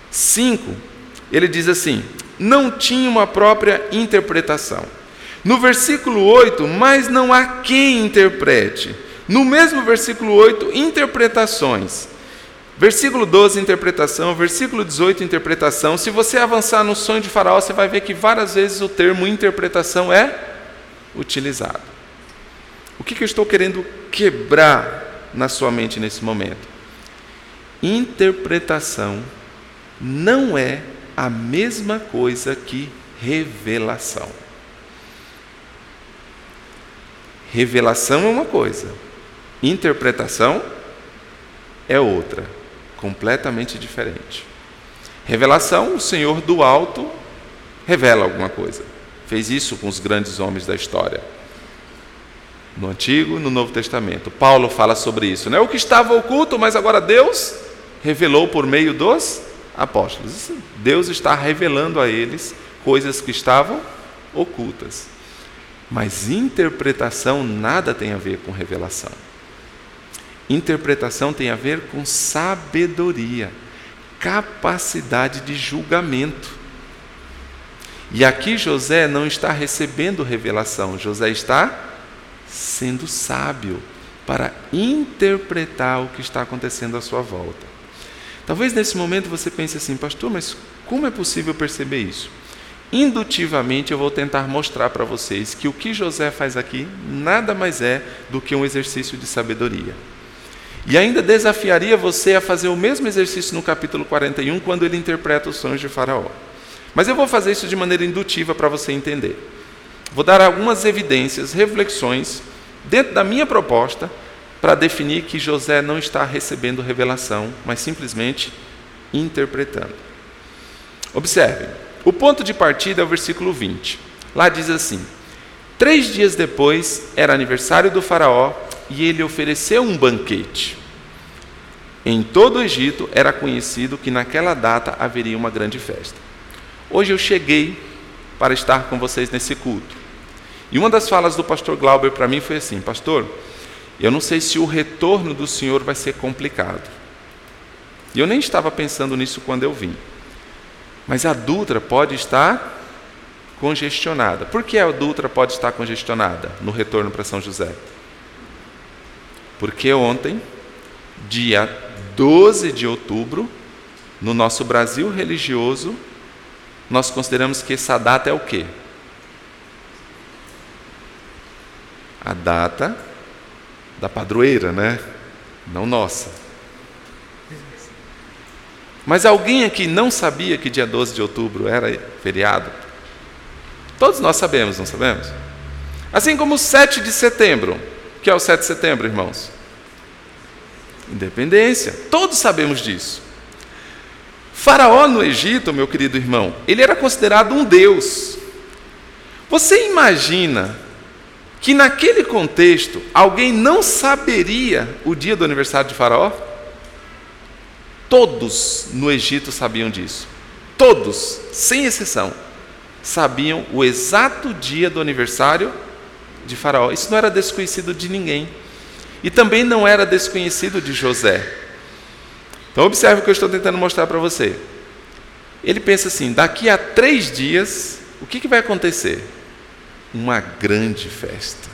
5, ele diz assim: não tinha uma própria interpretação. No versículo 8, mas não há quem interprete. No mesmo versículo 8, interpretações. Versículo 12, interpretação. Versículo 18, interpretação. Se você avançar no sonho de Faraó, você vai ver que várias vezes o termo interpretação é utilizado. O que, que eu estou querendo quebrar na sua mente nesse momento. Interpretação não é a mesma coisa que revelação. Revelação é uma coisa, interpretação é outra, completamente diferente. Revelação, o Senhor do alto revela alguma coisa. Fez isso com os grandes homens da história no Antigo e no Novo Testamento. Paulo fala sobre isso, né? O que estava oculto, mas agora Deus revelou por meio dos apóstolos. Deus está revelando a eles coisas que estavam ocultas. Mas interpretação nada tem a ver com revelação. Interpretação tem a ver com sabedoria, capacidade de julgamento. E aqui José não está recebendo revelação, José está sendo sábio para interpretar o que está acontecendo à sua volta. Talvez nesse momento você pense assim, pastor, mas como é possível perceber isso? Indutivamente eu vou tentar mostrar para vocês que o que José faz aqui nada mais é do que um exercício de sabedoria. E ainda desafiaria você a fazer o mesmo exercício no capítulo 41, quando ele interpreta os sonhos de Faraó. Mas eu vou fazer isso de maneira indutiva para você entender. Vou dar algumas evidências, reflexões, dentro da minha proposta, para definir que José não está recebendo revelação, mas simplesmente interpretando. Observe, o ponto de partida é o versículo 20. Lá diz assim: Três dias depois era aniversário do Faraó e ele ofereceu um banquete. Em todo o Egito era conhecido que naquela data haveria uma grande festa. Hoje eu cheguei para estar com vocês nesse culto. E uma das falas do pastor Glauber para mim foi assim: Pastor, eu não sei se o retorno do senhor vai ser complicado. E eu nem estava pensando nisso quando eu vim. Mas a Dutra pode estar congestionada. Por que a Dutra pode estar congestionada no retorno para São José? Porque ontem, dia 12 de outubro, no nosso Brasil religioso, nós consideramos que essa data é o quê? A data da padroeira, né? Não nossa. Mas alguém aqui não sabia que dia 12 de outubro era feriado? Todos nós sabemos, não sabemos? Assim como o 7 de setembro. Que é o 7 de setembro, irmãos? Independência. Todos sabemos disso. Faraó no Egito, meu querido irmão, ele era considerado um deus. Você imagina que naquele contexto alguém não saberia o dia do aniversário de Faraó? Todos no Egito sabiam disso. Todos, sem exceção sabiam o exato dia do aniversário de Faraó. Isso não era desconhecido de ninguém. E também não era desconhecido de José. Então, observe o que eu estou tentando mostrar para você. Ele pensa assim: daqui a três dias, o que, que vai acontecer? Uma grande festa.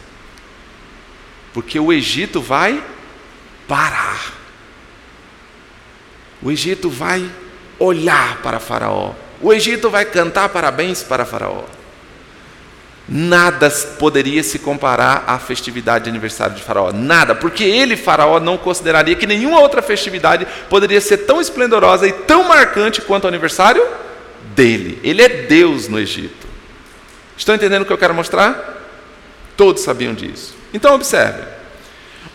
Porque o Egito vai parar. O Egito vai olhar para Faraó o Egito vai cantar parabéns para Faraó. Nada poderia se comparar à festividade de aniversário de Faraó. Nada, porque ele, Faraó, não consideraria que nenhuma outra festividade poderia ser tão esplendorosa e tão marcante quanto o aniversário dele. Ele é Deus no Egito. Estão entendendo o que eu quero mostrar? Todos sabiam disso. Então, observe.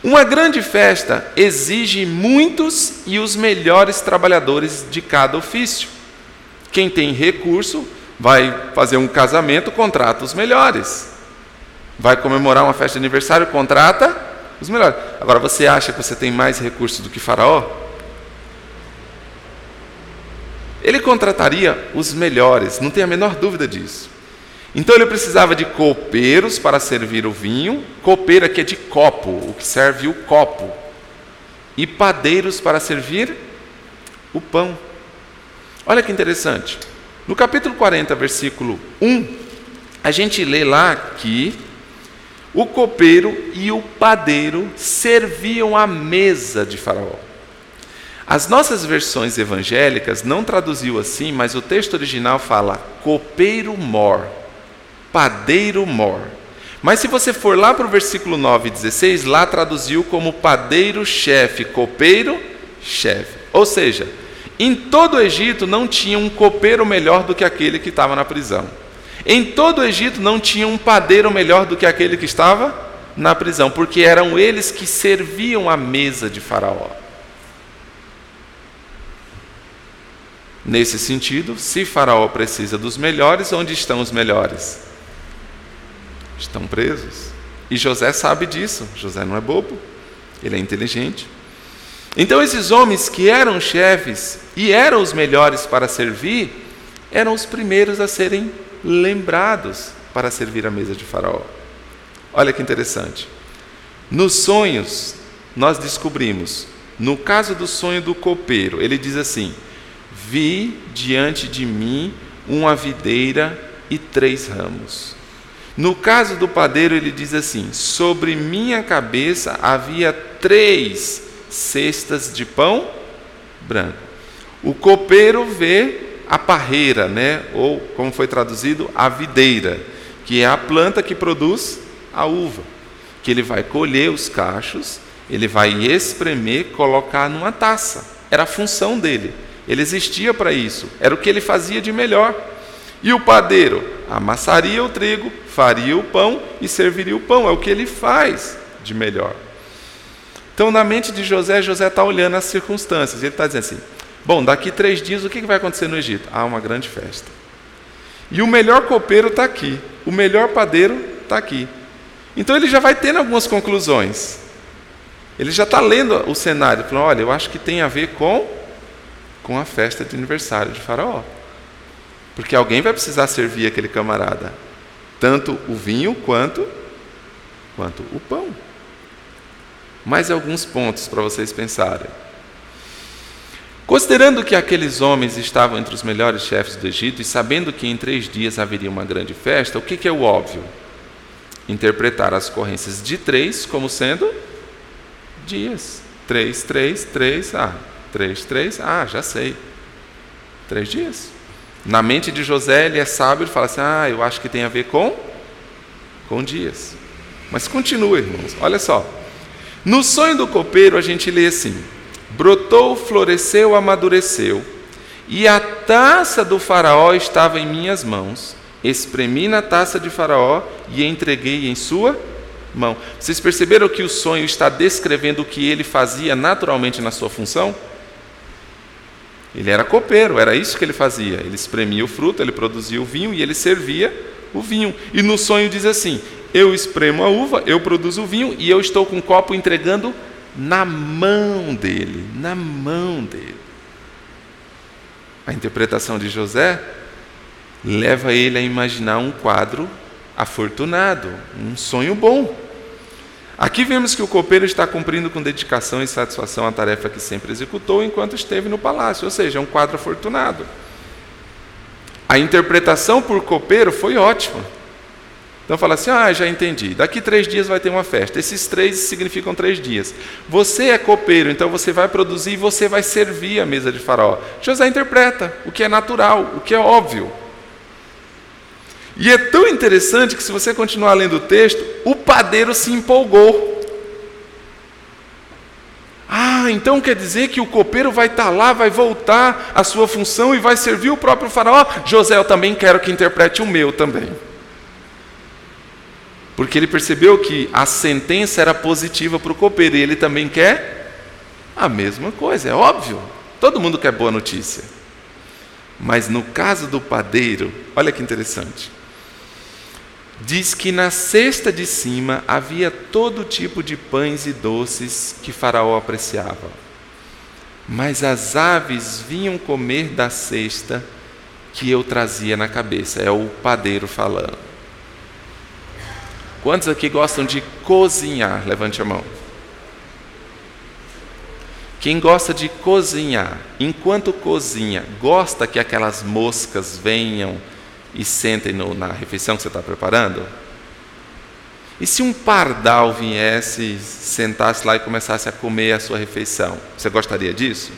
Uma grande festa exige muitos e os melhores trabalhadores de cada ofício. Quem tem recurso vai fazer um casamento, contrata os melhores. Vai comemorar uma festa de aniversário, contrata os melhores. Agora, você acha que você tem mais recursos do que Faraó? Ele contrataria os melhores, não tem a menor dúvida disso. Então ele precisava de copeiros para servir o vinho, copeiro aqui é de copo, o que serve o copo, e padeiros para servir o pão. Olha que interessante. No capítulo 40, versículo 1, a gente lê lá que o copeiro e o padeiro serviam à mesa de Faraó. As nossas versões evangélicas não traduziu assim, mas o texto original fala copeiro mor, padeiro mor. Mas se você for lá para o versículo 9 e 16, lá traduziu como padeiro-chefe, copeiro-chefe. Ou seja, em todo o Egito não tinha um copeiro melhor do que aquele que estava na prisão. Em todo o Egito não tinha um padeiro melhor do que aquele que estava na prisão, porque eram eles que serviam a mesa de Faraó. Nesse sentido, se Faraó precisa dos melhores, onde estão os melhores? Estão presos. E José sabe disso. José não é bobo, ele é inteligente. Então, esses homens que eram chefes e eram os melhores para servir, eram os primeiros a serem lembrados para servir a mesa de Faraó. Olha que interessante. Nos sonhos, nós descobrimos, no caso do sonho do copeiro, ele diz assim: Vi diante de mim uma videira e três ramos. No caso do padeiro, ele diz assim: Sobre minha cabeça havia três cestas de pão branco. O copeiro vê a parreira, né? ou como foi traduzido, a videira, que é a planta que produz a uva, que ele vai colher os cachos, ele vai espremer, colocar numa taça. Era a função dele. Ele existia para isso. Era o que ele fazia de melhor. E o padeiro amassaria o trigo, faria o pão e serviria o pão. É o que ele faz de melhor. Então, na mente de José, José está olhando as circunstâncias. Ele está dizendo assim: bom, daqui três dias o que vai acontecer no Egito? Ah, uma grande festa. E o melhor copeiro está aqui, o melhor padeiro está aqui. Então ele já vai tendo algumas conclusões. Ele já está lendo o cenário, falando: olha, eu acho que tem a ver com, com a festa de aniversário de Faraó. Porque alguém vai precisar servir aquele camarada, tanto o vinho quanto, quanto o pão. Mais alguns pontos para vocês pensarem. Considerando que aqueles homens estavam entre os melhores chefes do Egito e sabendo que em três dias haveria uma grande festa, o que, que é o óbvio? Interpretar as ocorrências de três como sendo dias. Três, três, três, ah, três, três, ah, já sei. Três dias. Na mente de José, ele é sábio, ele fala assim: ah, eu acho que tem a ver com, com dias. Mas continua, irmãos, olha só. No sonho do copeiro, a gente lê assim: brotou, floresceu, amadureceu, e a taça do Faraó estava em minhas mãos. Espremi na taça de Faraó e entreguei em sua mão. Vocês perceberam que o sonho está descrevendo o que ele fazia naturalmente na sua função? Ele era copeiro, era isso que ele fazia. Ele espremia o fruto, ele produzia o vinho e ele servia o vinho. E no sonho diz assim: Eu espremo a uva, eu produzo o vinho e eu estou com o copo entregando na mão dele, na mão dele. A interpretação de José leva ele a imaginar um quadro afortunado, um sonho bom. Aqui vemos que o copeiro está cumprindo com dedicação e satisfação a tarefa que sempre executou enquanto esteve no palácio, ou seja, é um quadro afortunado. A interpretação por copeiro foi ótima. Então fala assim: ah, já entendi. Daqui três dias vai ter uma festa. Esses três significam três dias. Você é copeiro, então você vai produzir e você vai servir a mesa de faraó. José interpreta o que é natural, o que é óbvio. E é tão interessante que, se você continuar lendo o texto, o padeiro se empolgou. Ah, então quer dizer que o copeiro vai estar lá, vai voltar à sua função e vai servir o próprio faraó? José, eu também quero que interprete o meu também. Porque ele percebeu que a sentença era positiva para o copeiro e ele também quer a mesma coisa, é óbvio. Todo mundo quer boa notícia. Mas no caso do padeiro, olha que interessante diz que na cesta de cima havia todo tipo de pães e doces que Faraó apreciava. Mas as aves vinham comer da cesta que eu trazia na cabeça. É o padeiro falando. Quantos aqui gostam de cozinhar? Levante a mão. Quem gosta de cozinhar, enquanto cozinha, gosta que aquelas moscas venham e sentem no, na refeição que você está preparando? E se um pardal viesse, sentasse lá e começasse a comer a sua refeição? Você gostaria disso?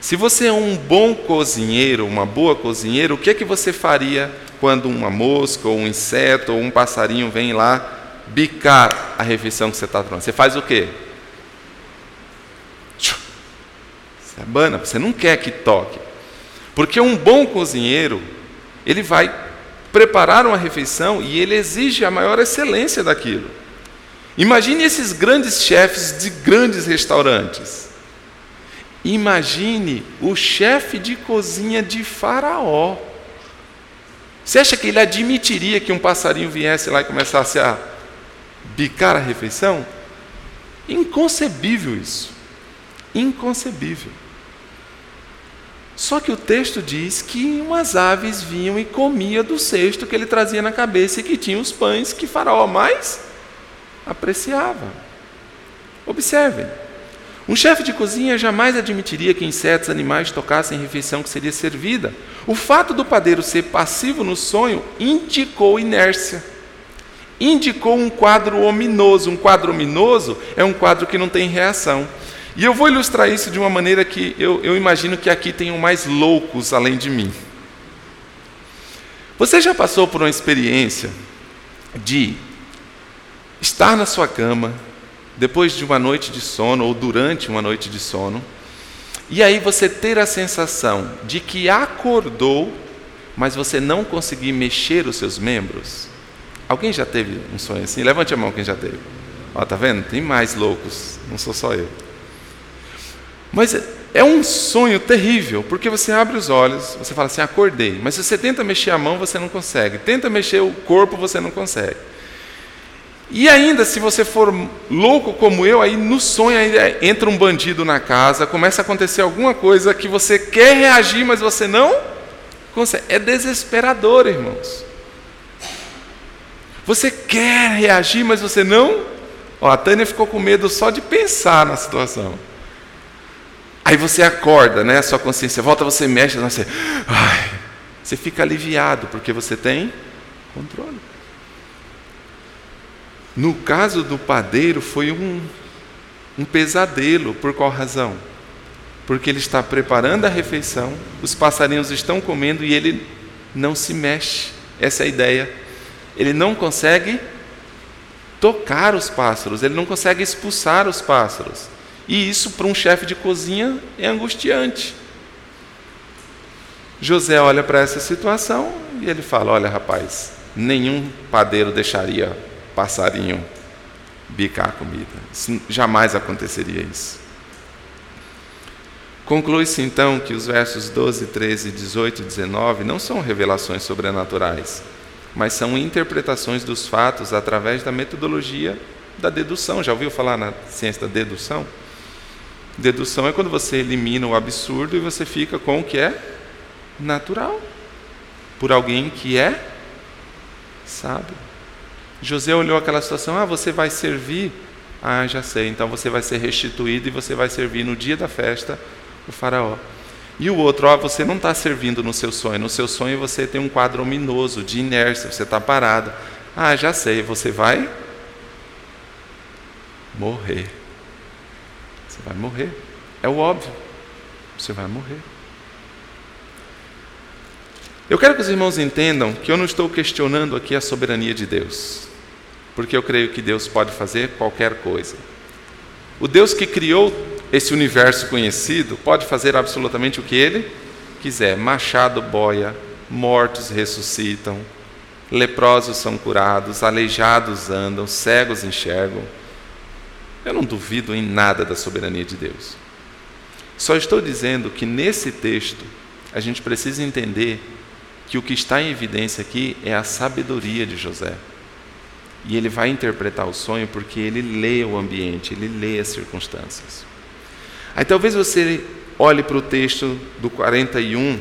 Se você é um bom cozinheiro, uma boa cozinheira, o que é que você faria quando uma mosca, ou um inseto, ou um passarinho vem lá bicar a refeição que você está tomando? Você faz o quê? Você abana, você não quer que toque. Porque um bom cozinheiro, ele vai preparar uma refeição e ele exige a maior excelência daquilo. Imagine esses grandes chefes de grandes restaurantes. Imagine o chefe de cozinha de Faraó. Você acha que ele admitiria que um passarinho viesse lá e começasse a bicar a refeição? Inconcebível isso. Inconcebível. Só que o texto diz que umas aves vinham e comia do cesto que ele trazia na cabeça e que tinha os pães que Faraó mais apreciava. Observem. Um chefe de cozinha jamais admitiria que insetos, animais tocassem refeição que seria servida. O fato do padeiro ser passivo no sonho indicou inércia. Indicou um quadro ominoso. Um quadro ominoso é um quadro que não tem reação. E eu vou ilustrar isso de uma maneira que eu, eu imagino que aqui tenham mais loucos além de mim. Você já passou por uma experiência de estar na sua cama, depois de uma noite de sono, ou durante uma noite de sono, e aí você ter a sensação de que acordou, mas você não conseguir mexer os seus membros? Alguém já teve um sonho assim? Levante a mão quem já teve. Ó, tá vendo? Tem mais loucos, não sou só eu. Mas é um sonho terrível, porque você abre os olhos, você fala assim, acordei. Mas se você tenta mexer a mão, você não consegue. Tenta mexer o corpo, você não consegue. E ainda, se você for louco como eu, aí no sonho entra um bandido na casa, começa a acontecer alguma coisa que você quer reagir, mas você não consegue. É desesperador, irmãos. Você quer reagir, mas você não. Ó, a Tânia ficou com medo só de pensar na situação. Aí você acorda, né? Sua consciência volta, você mexe, você, ai, você fica aliviado porque você tem controle. No caso do padeiro, foi um, um pesadelo. Por qual razão? Porque ele está preparando a refeição, os passarinhos estão comendo e ele não se mexe. Essa é a ideia. Ele não consegue tocar os pássaros, ele não consegue expulsar os pássaros. E isso para um chefe de cozinha é angustiante. José olha para essa situação e ele fala: Olha, rapaz, nenhum padeiro deixaria passarinho bicar a comida. Isso, jamais aconteceria isso. Conclui-se então que os versos 12, 13, 18 e 19 não são revelações sobrenaturais, mas são interpretações dos fatos através da metodologia da dedução. Já ouviu falar na ciência da dedução? Dedução é quando você elimina o absurdo e você fica com o que é natural, por alguém que é sábio. José olhou aquela situação: ah, você vai servir. Ah, já sei, então você vai ser restituído e você vai servir no dia da festa o Faraó. E o outro, ó, você não está servindo no seu sonho. No seu sonho você tem um quadro ominoso, de inércia, você está parado. Ah, já sei, você vai morrer. Você vai morrer. É o óbvio. Você vai morrer. Eu quero que os irmãos entendam que eu não estou questionando aqui a soberania de Deus porque eu creio que Deus pode fazer qualquer coisa. O Deus que criou esse universo conhecido pode fazer absolutamente o que ele quiser. Machado boia, mortos ressuscitam, leprosos são curados, aleijados andam, cegos enxergam. Eu não duvido em nada da soberania de Deus. Só estou dizendo que nesse texto a gente precisa entender que o que está em evidência aqui é a sabedoria de José. E ele vai interpretar o sonho porque ele lê o ambiente, ele lê as circunstâncias. Aí talvez você olhe para o texto do 41,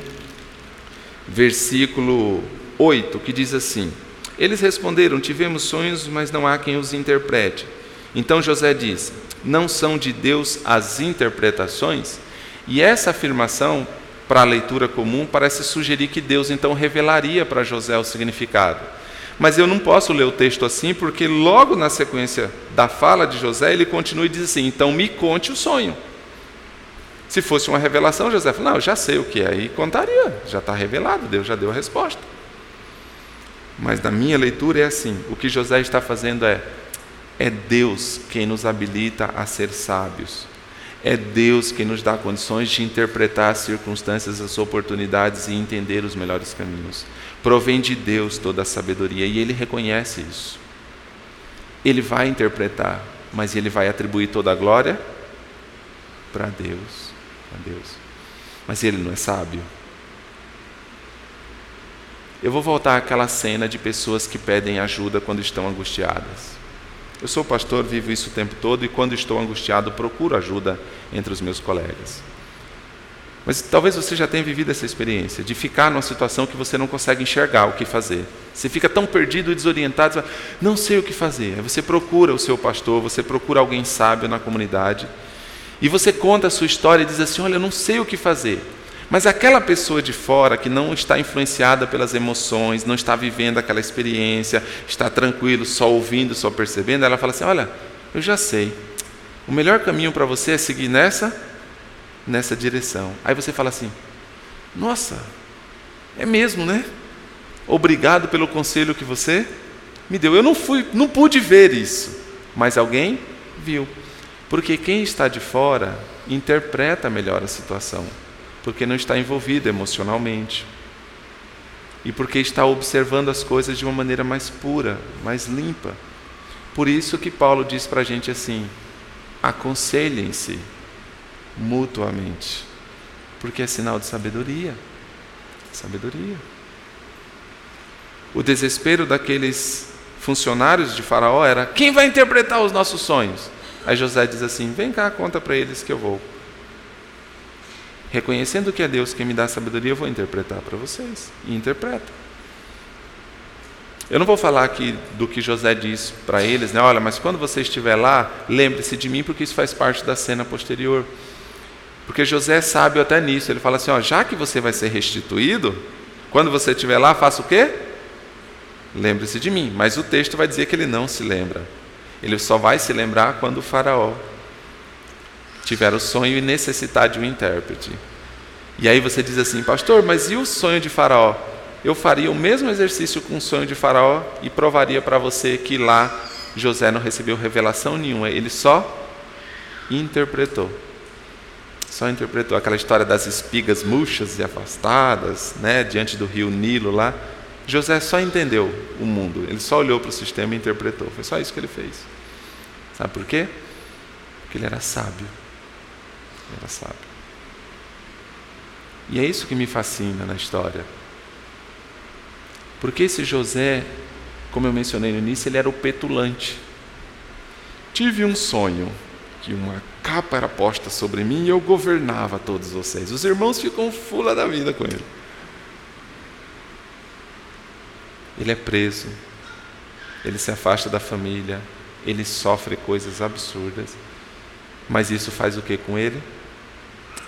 versículo 8, que diz assim: Eles responderam: Tivemos sonhos, mas não há quem os interprete. Então José diz: Não são de Deus as interpretações? E essa afirmação, para a leitura comum, parece sugerir que Deus então revelaria para José o significado. Mas eu não posso ler o texto assim, porque logo na sequência da fala de José, ele continua e diz assim: Então me conte o sonho. Se fosse uma revelação, José falou: Não, já sei o que é, e contaria, já está revelado, Deus já deu a resposta. Mas na minha leitura é assim: o que José está fazendo é, é Deus quem nos habilita a ser sábios. É Deus quem nos dá condições de interpretar as circunstâncias, as oportunidades e entender os melhores caminhos. Provém de Deus toda a sabedoria e ele reconhece isso. Ele vai interpretar, mas ele vai atribuir toda a glória para Deus, para Deus. Mas ele não é sábio. Eu vou voltar àquela cena de pessoas que pedem ajuda quando estão angustiadas. Eu sou pastor, vivo isso o tempo todo e quando estou angustiado procuro ajuda entre os meus colegas. Mas talvez você já tenha vivido essa experiência de ficar numa situação que você não consegue enxergar o que fazer. Você fica tão perdido e desorientado, você fala, não sei o que fazer. Aí você procura o seu pastor, você procura alguém sábio na comunidade e você conta a sua história e diz assim: Olha, eu não sei o que fazer. Mas aquela pessoa de fora que não está influenciada pelas emoções, não está vivendo aquela experiência, está tranquilo, só ouvindo, só percebendo, ela fala assim: Olha, eu já sei. O melhor caminho para você é seguir nessa nessa direção. Aí você fala assim: Nossa, é mesmo, né? Obrigado pelo conselho que você me deu. Eu não fui, não pude ver isso, mas alguém viu. Porque quem está de fora interpreta melhor a situação, porque não está envolvido emocionalmente. E porque está observando as coisas de uma maneira mais pura, mais limpa. Por isso que Paulo diz para a gente assim: aconselhem-se mutuamente. Porque é sinal de sabedoria. Sabedoria. O desespero daqueles funcionários de Faraó era: quem vai interpretar os nossos sonhos? Aí José diz assim: vem cá, conta para eles que eu vou. Reconhecendo que é Deus quem me dá sabedoria, eu vou interpretar para vocês. E interpreta. Eu não vou falar aqui do que José diz para eles, né? Olha, mas quando você estiver lá, lembre-se de mim, porque isso faz parte da cena posterior. Porque José é sábio até nisso. Ele fala assim: ó, já que você vai ser restituído, quando você estiver lá, faça o quê? Lembre-se de mim. Mas o texto vai dizer que ele não se lembra. Ele só vai se lembrar quando o Faraó tiver o sonho e necessitar de um intérprete. E aí você diz assim, pastor, mas e o sonho de Faraó? Eu faria o mesmo exercício com o sonho de Faraó e provaria para você que lá José não recebeu revelação nenhuma, ele só interpretou. Só interpretou aquela história das espigas murchas e afastadas, né, diante do rio Nilo lá. José só entendeu o mundo, ele só olhou para o sistema e interpretou. Foi só isso que ele fez. Sabe por quê? Porque ele era sábio. Era sábio. E é isso que me fascina na história. Porque esse José, como eu mencionei no início, ele era o petulante. Tive um sonho que uma capa era posta sobre mim e eu governava todos vocês. Os irmãos ficam fula da vida com ele. Ele é preso, ele se afasta da família, ele sofre coisas absurdas, mas isso faz o que com ele?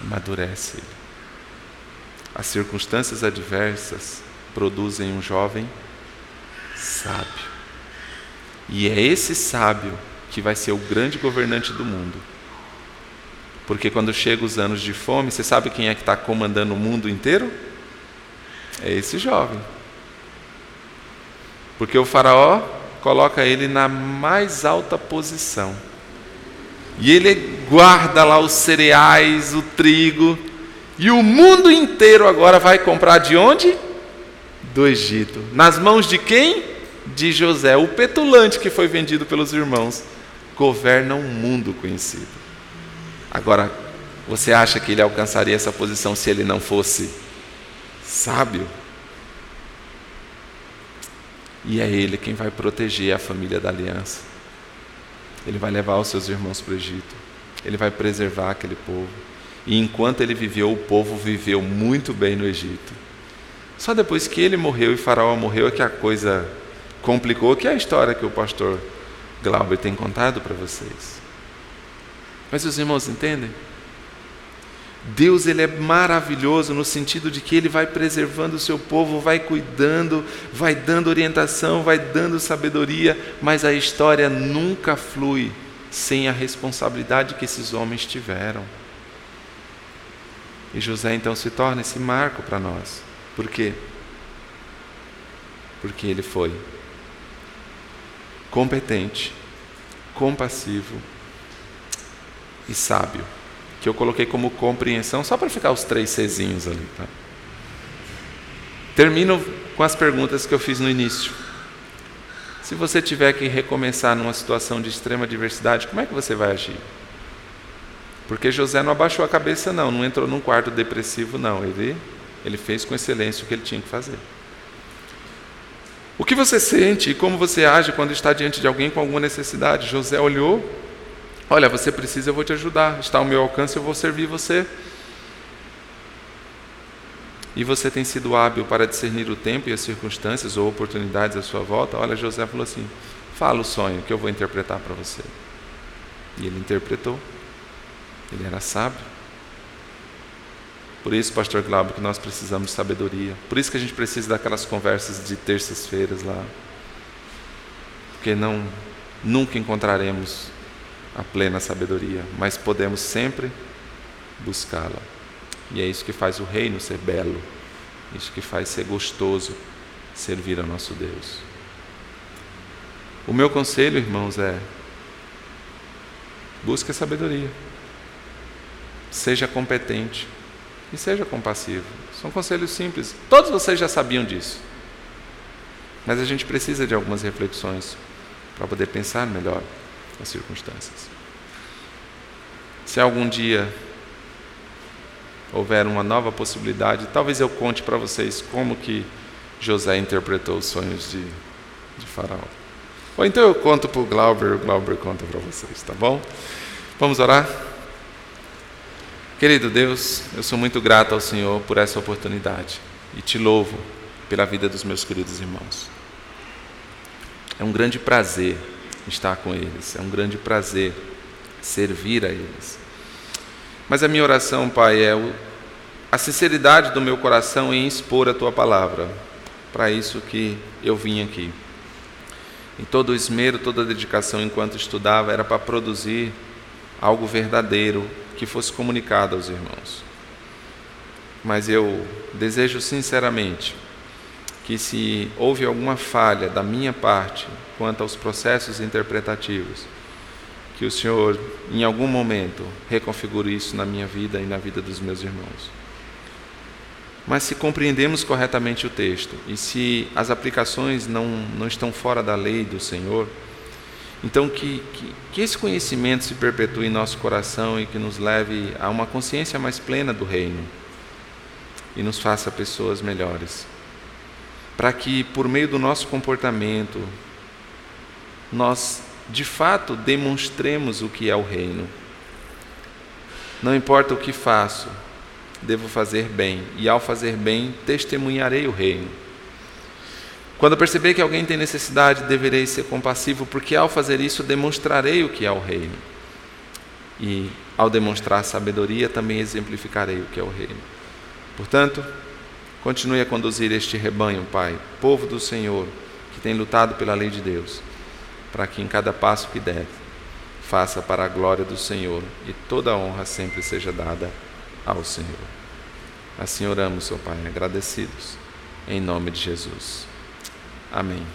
Amadurece ele. As circunstâncias adversas produzem um jovem sábio. E é esse sábio que vai ser o grande governante do mundo. Porque quando chegam os anos de fome, você sabe quem é que está comandando o mundo inteiro? É esse jovem. Porque o Faraó coloca ele na mais alta posição. E ele guarda lá os cereais, o trigo, e o mundo inteiro agora vai comprar de onde? Do Egito. Nas mãos de quem? De José, o petulante que foi vendido pelos irmãos. Governa um mundo conhecido. Agora, você acha que ele alcançaria essa posição se ele não fosse sábio? E é ele quem vai proteger a família da aliança. Ele vai levar os seus irmãos para o Egito. Ele vai preservar aquele povo. E enquanto ele viveu, o povo viveu muito bem no Egito. Só depois que ele morreu e Faraó morreu é que a coisa complicou, que é a história que o pastor Glauber tem contado para vocês. Mas os irmãos entendem? Deus ele é maravilhoso no sentido de que ele vai preservando o seu povo, vai cuidando, vai dando orientação, vai dando sabedoria, mas a história nunca flui sem a responsabilidade que esses homens tiveram. E José então se torna esse marco para nós. Por quê? Porque ele foi competente, compassivo e sábio. Que eu coloquei como compreensão, só para ficar os três Czinhos ali. Tá? Termino com as perguntas que eu fiz no início. Se você tiver que recomeçar numa situação de extrema diversidade, como é que você vai agir? Porque José não abaixou a cabeça, não, não entrou num quarto depressivo, não. Ele, ele fez com excelência o que ele tinha que fazer. O que você sente e como você age quando está diante de alguém com alguma necessidade? José olhou, olha, você precisa, eu vou te ajudar, está ao meu alcance, eu vou servir você. E você tem sido hábil para discernir o tempo e as circunstâncias ou oportunidades à sua volta? Olha, José falou assim: fala o sonho que eu vou interpretar para você. E ele interpretou. Ele era sábio. Por isso, pastor Glauber, que nós precisamos de sabedoria. Por isso que a gente precisa daquelas conversas de terças-feiras lá. Porque não nunca encontraremos a plena sabedoria, mas podemos sempre buscá-la. E é isso que faz o reino ser belo. Isso que faz ser gostoso servir ao nosso Deus. O meu conselho, irmãos, é busque a sabedoria seja competente e seja compassivo. São conselhos simples. Todos vocês já sabiam disso. Mas a gente precisa de algumas reflexões para poder pensar melhor as circunstâncias. Se algum dia houver uma nova possibilidade, talvez eu conte para vocês como que José interpretou os sonhos de, de Faraó. Ou então eu conto para o Glauber, o Glauber conta para vocês, tá bom? Vamos orar? Querido Deus, eu sou muito grato ao Senhor por essa oportunidade e te louvo pela vida dos meus queridos irmãos. É um grande prazer estar com eles, é um grande prazer servir a eles. Mas a minha oração, Pai, é a sinceridade do meu coração em expor a tua palavra. Para isso que eu vim aqui. E todo o esmero, toda a dedicação enquanto estudava era para produzir algo verdadeiro que fosse comunicado aos irmãos. Mas eu desejo sinceramente que, se houve alguma falha da minha parte quanto aos processos interpretativos, que o Senhor, em algum momento, reconfigure isso na minha vida e na vida dos meus irmãos. Mas se compreendemos corretamente o texto e se as aplicações não, não estão fora da lei do Senhor, então que, que, que esse conhecimento se perpetue em nosso coração e que nos leve a uma consciência mais plena do Reino e nos faça pessoas melhores. Para que, por meio do nosso comportamento, nós de fato demonstremos o que é o Reino. Não importa o que faço, devo fazer bem, e ao fazer bem, testemunharei o reino. Quando perceber que alguém tem necessidade, deverei ser compassivo, porque ao fazer isso demonstrarei o que é o reino. E ao demonstrar sabedoria, também exemplificarei o que é o reino. Portanto, continue a conduzir este rebanho, Pai, povo do Senhor, que tem lutado pela lei de Deus, para que em cada passo que der, faça para a glória do Senhor e toda a honra sempre seja dada ao Senhor. Assim oramos, seu Pai, agradecidos, em nome de Jesus. Amém.